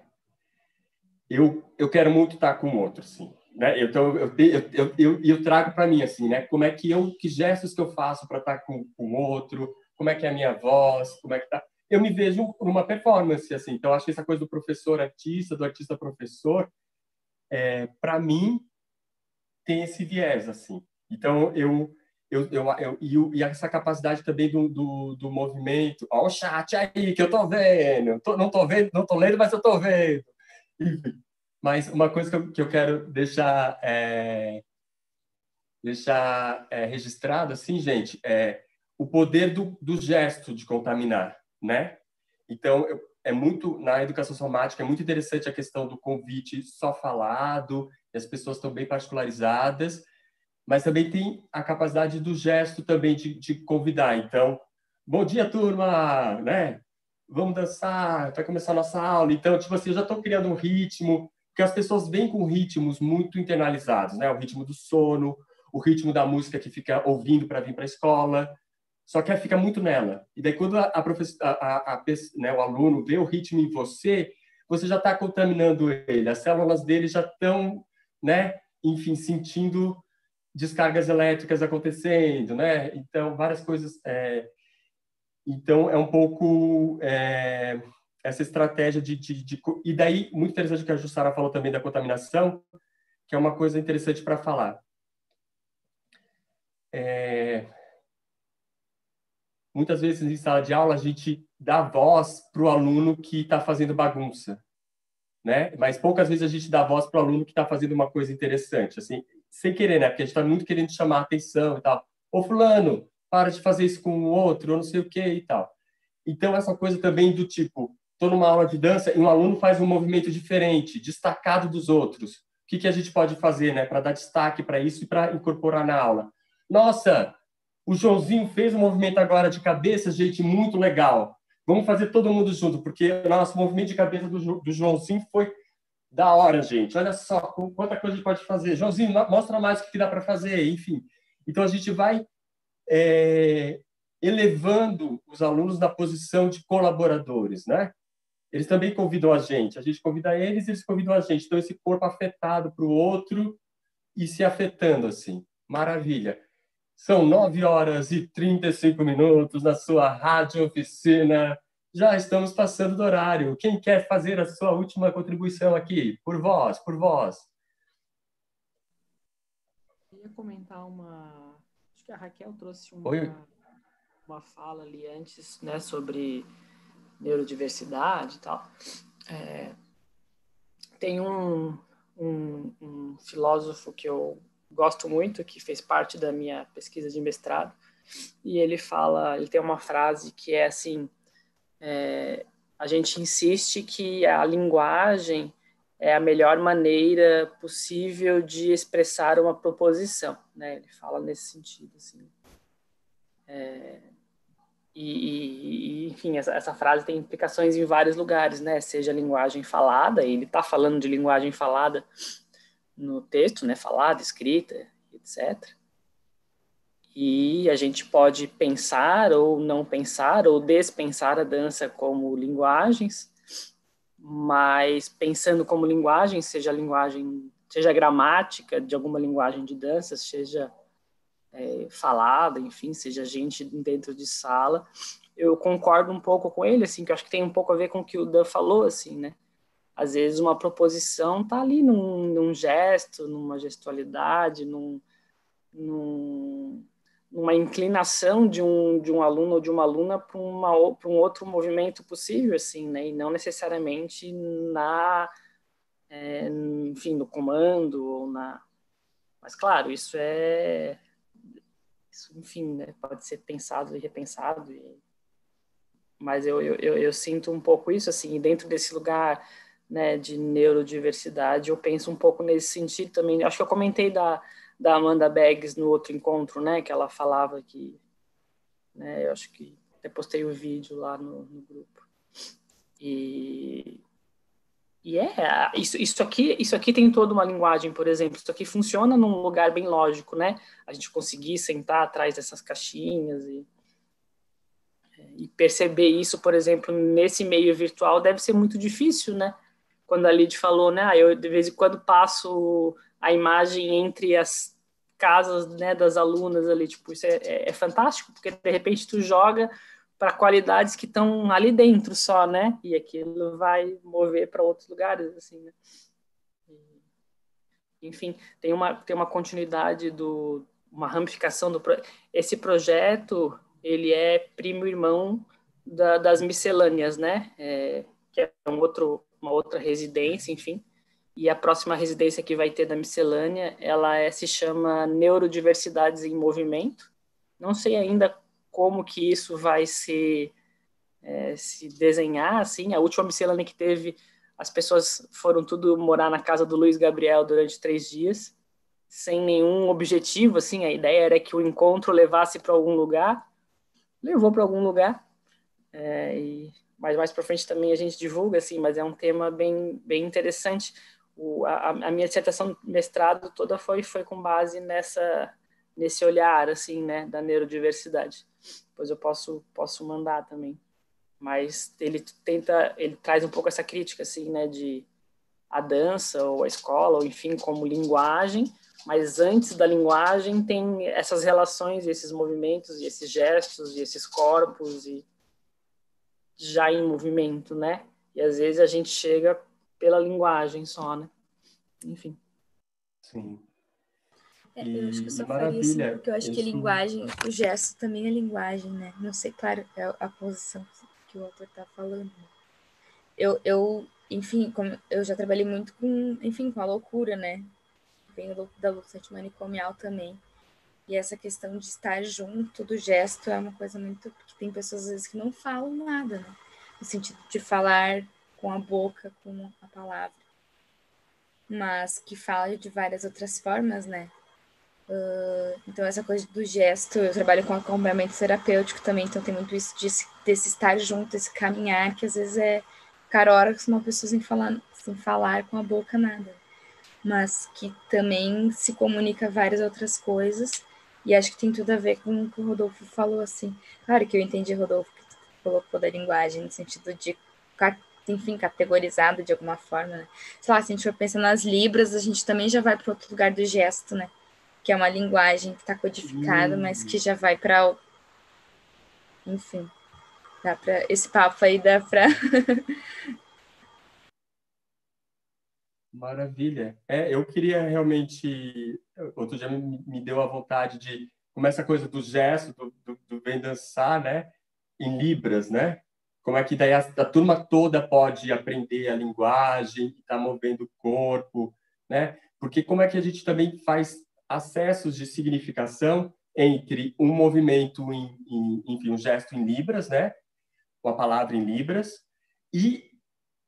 eu eu quero muito estar com o outro, assim, né? Então eu eu, eu, eu, trago para mim assim, né? Como é que eu que gestos que eu faço para estar com, com o outro? Como é que é a minha voz? Como é que tá? eu me vejo numa performance, assim. Então, acho que essa coisa do professor-artista, do artista-professor, é, para mim, tem esse viés, assim. Então, eu... Eu, eu, eu, e essa capacidade também do, do, do movimento. Olha o chat aí, que eu tô vendo. Tô, não tô vendo, não tô lendo, mas eu tô vendo. Enfim. Mas uma coisa que eu, que eu quero deixar, é, deixar é, registrado, assim, gente, é o poder do, do gesto de contaminar né? Então, eu, é muito na educação somática é muito interessante a questão do convite só falado, as pessoas estão bem particularizadas, mas também tem a capacidade do gesto também de, de convidar. Então, bom dia, turma, né? Vamos dançar, vai começar a nossa aula. Então, tipo assim, eu já estou criando um ritmo, porque as pessoas vêm com ritmos muito internalizados, né? O ritmo do sono, o ritmo da música que fica ouvindo para vir para a escola. Só que fica muito nela. E daí, quando a, a, a, né, o aluno vê o ritmo em você, você já está contaminando ele. As células dele já estão, né, enfim, sentindo descargas elétricas acontecendo, né? Então, várias coisas. É... Então, é um pouco é... essa estratégia de, de, de, E daí, muito interessante que a Jussara falou também da contaminação, que é uma coisa interessante para falar. É muitas vezes em sala de aula a gente dá voz para o aluno que está fazendo bagunça, né? Mas poucas vezes a gente dá voz para o aluno que está fazendo uma coisa interessante, assim, sem querer, né? Porque a gente está muito querendo chamar a atenção e tal. Ô fulano, para de fazer isso com o outro, eu não sei o que e tal. Então essa coisa também do tipo, estou numa aula de dança e um aluno faz um movimento diferente, destacado dos outros. O que, que a gente pode fazer, né? Para dar destaque para isso e para incorporar na aula. Nossa, o Joãozinho fez um movimento agora de cabeça, gente, muito legal. Vamos fazer todo mundo junto, porque o nosso movimento de cabeça do, do Joãozinho foi da hora, gente. Olha só quanta coisa a gente pode fazer. Joãozinho, mostra mais o que dá para fazer, enfim. Então, a gente vai é, elevando os alunos na posição de colaboradores, né? Eles também convidam a gente. A gente convida eles, eles convidam a gente. Então, esse corpo afetado para o outro e se afetando, assim. Maravilha. São 9 horas e 35 minutos na sua rádio oficina. Já estamos passando do horário. Quem quer fazer a sua última contribuição aqui? Por vós, por vós. Eu ia comentar uma. Acho que a Raquel trouxe uma, uma fala ali antes, né, sobre neurodiversidade e tal. É, tem um, um, um filósofo que eu gosto muito, que fez parte da minha pesquisa de mestrado, e ele fala, ele tem uma frase que é assim, é, a gente insiste que a linguagem é a melhor maneira possível de expressar uma proposição, né? Ele fala nesse sentido, assim. É, e, e, enfim, essa, essa, frase tem implicações em vários lugares, né? Seja linguagem falada, ele está falando de linguagem falada no texto, né, falada, escrita, etc. E a gente pode pensar ou não pensar ou despensar a dança como linguagens, mas pensando como linguagem, seja linguagem, seja gramática de alguma linguagem de dança, seja é, falada, enfim, seja gente dentro de sala, eu concordo um pouco com ele, assim, que eu acho que tem um pouco a ver com o que o Dan falou, assim, né? às vezes uma proposição está ali num, num, gesto, numa gestualidade, num, num, numa inclinação de um, de um aluno ou de uma aluna para um outro movimento possível, assim, né? E não necessariamente na, é, enfim, no comando ou na... Mas, claro, isso é... Isso, enfim, né? pode ser pensado e repensado e mas eu, eu, eu, sinto um pouco isso, assim, dentro desse lugar né, de neurodiversidade, eu penso um pouco nesse sentido também. Acho que eu comentei da, da Amanda Beggs no outro encontro, né, que ela falava que, né, eu acho que até postei o vídeo lá no, no grupo. E, E é, isso, isso, aqui, isso aqui tem toda uma linguagem, por exemplo, isso aqui funciona num lugar bem lógico, né? A gente conseguir sentar atrás dessas caixinhas e, e perceber isso, por exemplo, nesse meio virtual deve ser muito difícil, né? Quando a Lid falou, né? Ah, eu de vez em quando passo a imagem entre as casas né, das alunas ali, tipo, isso é, é, é fantástico, porque de repente tu joga para qualidades que estão ali dentro só, né? E aquilo vai mover para outros lugares, assim, né? Enfim, tem uma, tem uma continuidade do uma ramificação do esse projeto ele é primo irmão da, das miscelâneas, né? É, que é um outro, uma outra residência, enfim. E a próxima residência que vai ter da miscelânea, ela é, se chama Neurodiversidades em Movimento. Não sei ainda como que isso vai se, é, se desenhar, assim. A última miscelânea que teve, as pessoas foram tudo morar na casa do Luiz Gabriel durante três dias, sem nenhum objetivo, assim. A ideia era que o encontro levasse para algum lugar, levou para algum lugar. É, e, mas mais para frente também a gente divulga, assim, mas é um tema bem, bem interessante. O, a, a minha dissertação mestrado toda foi, foi com base nessa nesse olhar assim né da neurodiversidade depois eu posso posso mandar também. Mas ele tenta ele traz um pouco essa crítica assim né de a dança ou a escola ou enfim como linguagem. Mas antes da linguagem tem essas relações esses movimentos e esses gestos e esses corpos e já em movimento né? E às vezes a gente chega pela linguagem só né? Enfim. Sim é, eu acho que eu só faria assim, porque eu acho isso... que linguagem, o gesto também é linguagem, né? Não sei, claro, é a posição que o autor está falando. Né? Eu, eu, enfim, como eu já trabalhei muito com, enfim, com a loucura, né? Venho da luta antimanicomial também. E essa questão de estar junto do gesto é uma coisa muito. Porque tem pessoas às vezes que não falam nada, né? No sentido de falar com a boca, com a palavra. Mas que fala de várias outras formas, né? Uh, então, essa coisa do gesto, eu trabalho com acompanhamento terapêutico também, então tem muito isso de, desse estar junto, esse caminhar, que às vezes é ficar horas com uma pessoa sem falar, sem falar com a boca nada, mas que também se comunica várias outras coisas, e acho que tem tudo a ver com o que o Rodolfo falou, assim. Claro que eu entendi, Rodolfo, que tu colocou da linguagem, no sentido de enfim, categorizado de alguma forma, né? Sei lá, se a gente for pensar nas libras, a gente também já vai para outro lugar do gesto, né? Que é uma linguagem que está codificada, mas que já vai para. Enfim, dá para. Esse papo aí dá para. [LAUGHS] Maravilha. É, eu queria realmente. Outro dia me, me deu a vontade de. Como essa coisa do gesto, do, do, do bem dançar, né? Em Libras, né? Como é que daí a, a turma toda pode aprender a linguagem, está movendo o corpo, né? Porque como é que a gente também faz acessos de significação entre um movimento em, em, enfim, um gesto em libras, né? Uma palavra em libras e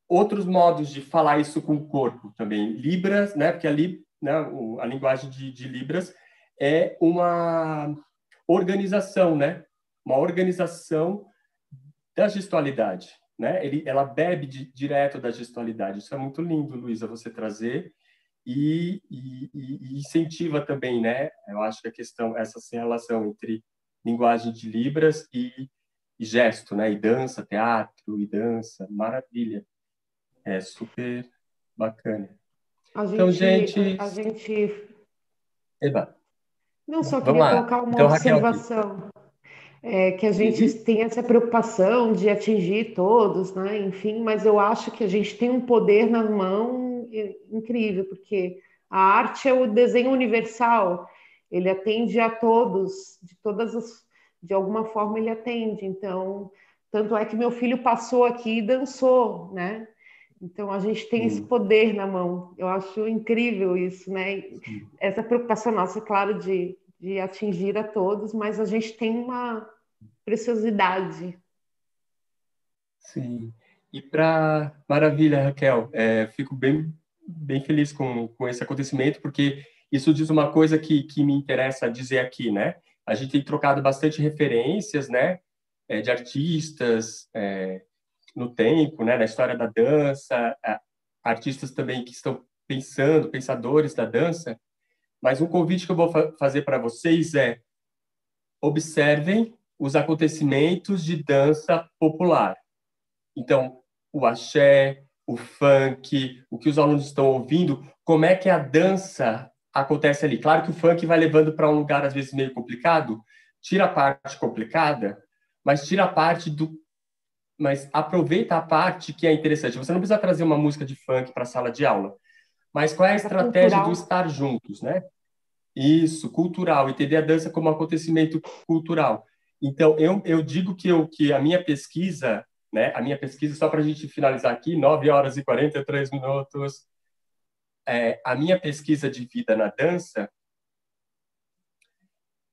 outros modos de falar isso com o corpo também. Libras, né? Porque ali, né, a linguagem de, de libras é uma organização, né? Uma organização da gestualidade, né? Ele, ela bebe de, direto da gestualidade. Isso é muito lindo, Luísa, você trazer e, e, e, incentiva também, né? Eu acho que a questão, essa relação entre linguagem de libras e, e gesto, né? E dança, teatro e dança, maravilha. É super bacana. Então, gente, então, gente... A, gente... Eba. Não, só queria colocar uma então, observação. É, que a gente uhum. tem essa preocupação de atingir todos, né? Enfim, mas eu acho que a gente tem um poder na mão incrível, porque a arte é o desenho universal, ele atende a todos, de todas as, de alguma forma ele atende. Então, tanto é que meu filho passou aqui e dançou, né? Então a gente tem esse poder na mão. Eu acho incrível isso, né? Essa preocupação nossa, claro, de, de atingir a todos, mas a gente tem uma preciosidade. Sim. E para maravilha, Raquel, é, fico bem bem feliz com, com esse acontecimento, porque isso diz uma coisa que, que me interessa dizer aqui, né? A gente tem trocado bastante referências, né? É, de artistas é, no tempo, né? Na história da dança, artistas também que estão pensando, pensadores da dança, mas um convite que eu vou fa fazer para vocês é observem os acontecimentos de dança popular. Então, o axé, o funk, o que os alunos estão ouvindo, como é que a dança acontece ali. Claro que o funk vai levando para um lugar às vezes meio complicado, tira a parte complicada, mas tira a parte do mas aproveita a parte que é interessante. Você não precisa trazer uma música de funk para a sala de aula, mas qual é a estratégia cultural. do estar juntos, né? Isso, cultural, entender a dança como um acontecimento cultural. Então, eu, eu digo que, eu, que a minha pesquisa, né, a minha pesquisa, só para a gente finalizar aqui, 9 horas e 43 minutos, é, a minha pesquisa de vida na dança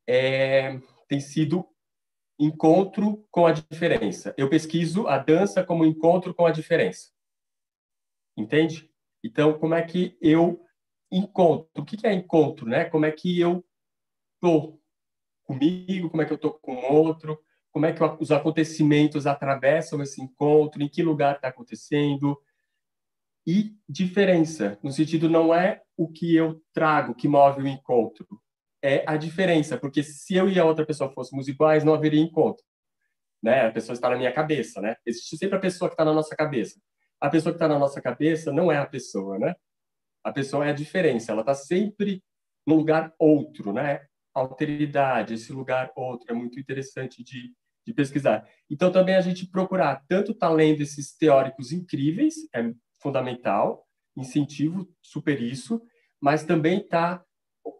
é, tem sido encontro com a diferença. Eu pesquiso a dança como encontro com a diferença. Entende? Então, como é que eu encontro? O que é encontro, né? Como é que eu tô comigo? Como é que eu tô com outro? Como é que os acontecimentos atravessam esse encontro? Em que lugar está acontecendo? E diferença, no sentido não é o que eu trago que move o encontro, é a diferença, porque se eu e a outra pessoa fôssemos iguais, não haveria encontro. Né? A pessoa está na minha cabeça, né? Existe sempre a pessoa que está na nossa cabeça. A pessoa que está na nossa cabeça não é a pessoa, né? A pessoa é a diferença. Ela está sempre no lugar outro, né? Alteridade, esse lugar outro é muito interessante de, de pesquisar. Então também a gente procurar tanto estar tá lendo esses teóricos incríveis, é fundamental, incentivo super isso, mas também está,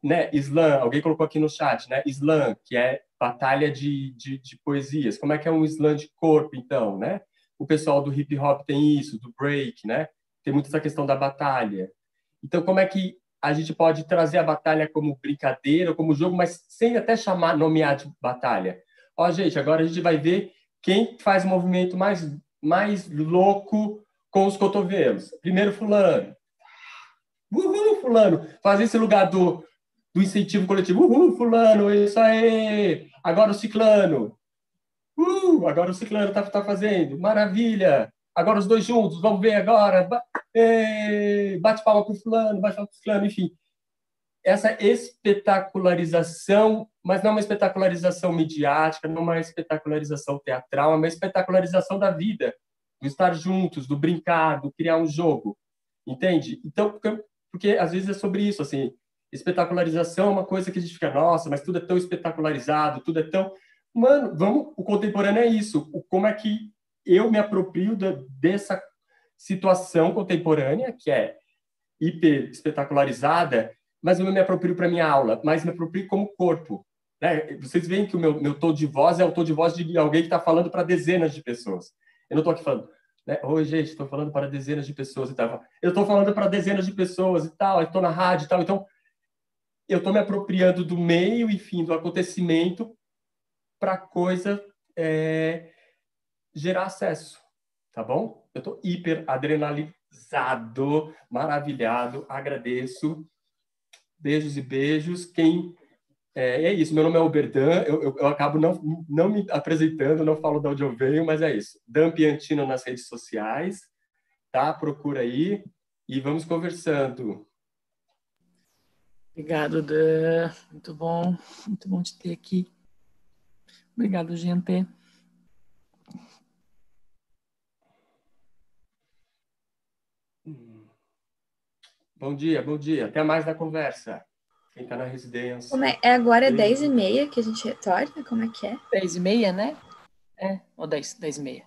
né, slam, alguém colocou aqui no chat, né, slam, que é batalha de, de, de, poesias. Como é que é um slam de corpo, então, né? O pessoal do hip hop tem isso, do break, né? Tem muito essa questão da batalha. Então, como é que a gente pode trazer a batalha como brincadeira, como jogo, mas sem até chamar, nomear de batalha? Ó, gente, agora a gente vai ver quem faz o movimento mais, mais louco com os cotovelos. Primeiro fulano. Uhul, fulano. Fazer esse lugar do, do incentivo coletivo. Uhul, fulano, isso aí. Agora o ciclano. Uh, agora o ciclano está tá fazendo. Maravilha. Agora os dois juntos, vamos ver agora. Bate palma para o fulano, bate palma para o fulano, enfim. Essa espetacularização, mas não uma espetacularização midiática, não uma espetacularização teatral, é uma espetacularização da vida do estar juntos, do brincar, do criar um jogo, entende? Então, porque, porque às vezes é sobre isso, assim, espetacularização é uma coisa que a gente fica, nossa, mas tudo é tão espetacularizado, tudo é tão... Mano, vamos, o contemporâneo é isso, o, como é que eu me aproprio da, dessa situação contemporânea, que é hiper espetacularizada, mas eu me aproprio para minha aula, mas me aproprio como corpo. Né? Vocês veem que o meu, meu tom de voz é o tom de voz de alguém que está falando para dezenas de pessoas. Eu não estou aqui falando, né? Oi, gente, estou falando para dezenas de pessoas e tal. Eu estou falando para dezenas de pessoas e tal, estou na rádio e tal. Então, eu estou me apropriando do meio e fim do acontecimento para a coisa é, gerar acesso, tá bom? Eu estou hiper adrenalizado, maravilhado, agradeço. Beijos e beijos. Quem é, é isso, meu nome é Oberdan, eu, eu, eu, acabo não, não me apresentando, não falo de onde eu venho, mas é isso. Dan Piantino nas redes sociais, tá? Procura aí e vamos conversando. Obrigado, Dan. Muito bom, muito bom te ter aqui. Obrigado, gente. Bom dia, bom dia. Até mais na conversa. Quem tá na residência. Como é? é agora é 10 e meia que a gente retorna? Como é que é? 10 e meia, né? É, ou 10, 10 e meia.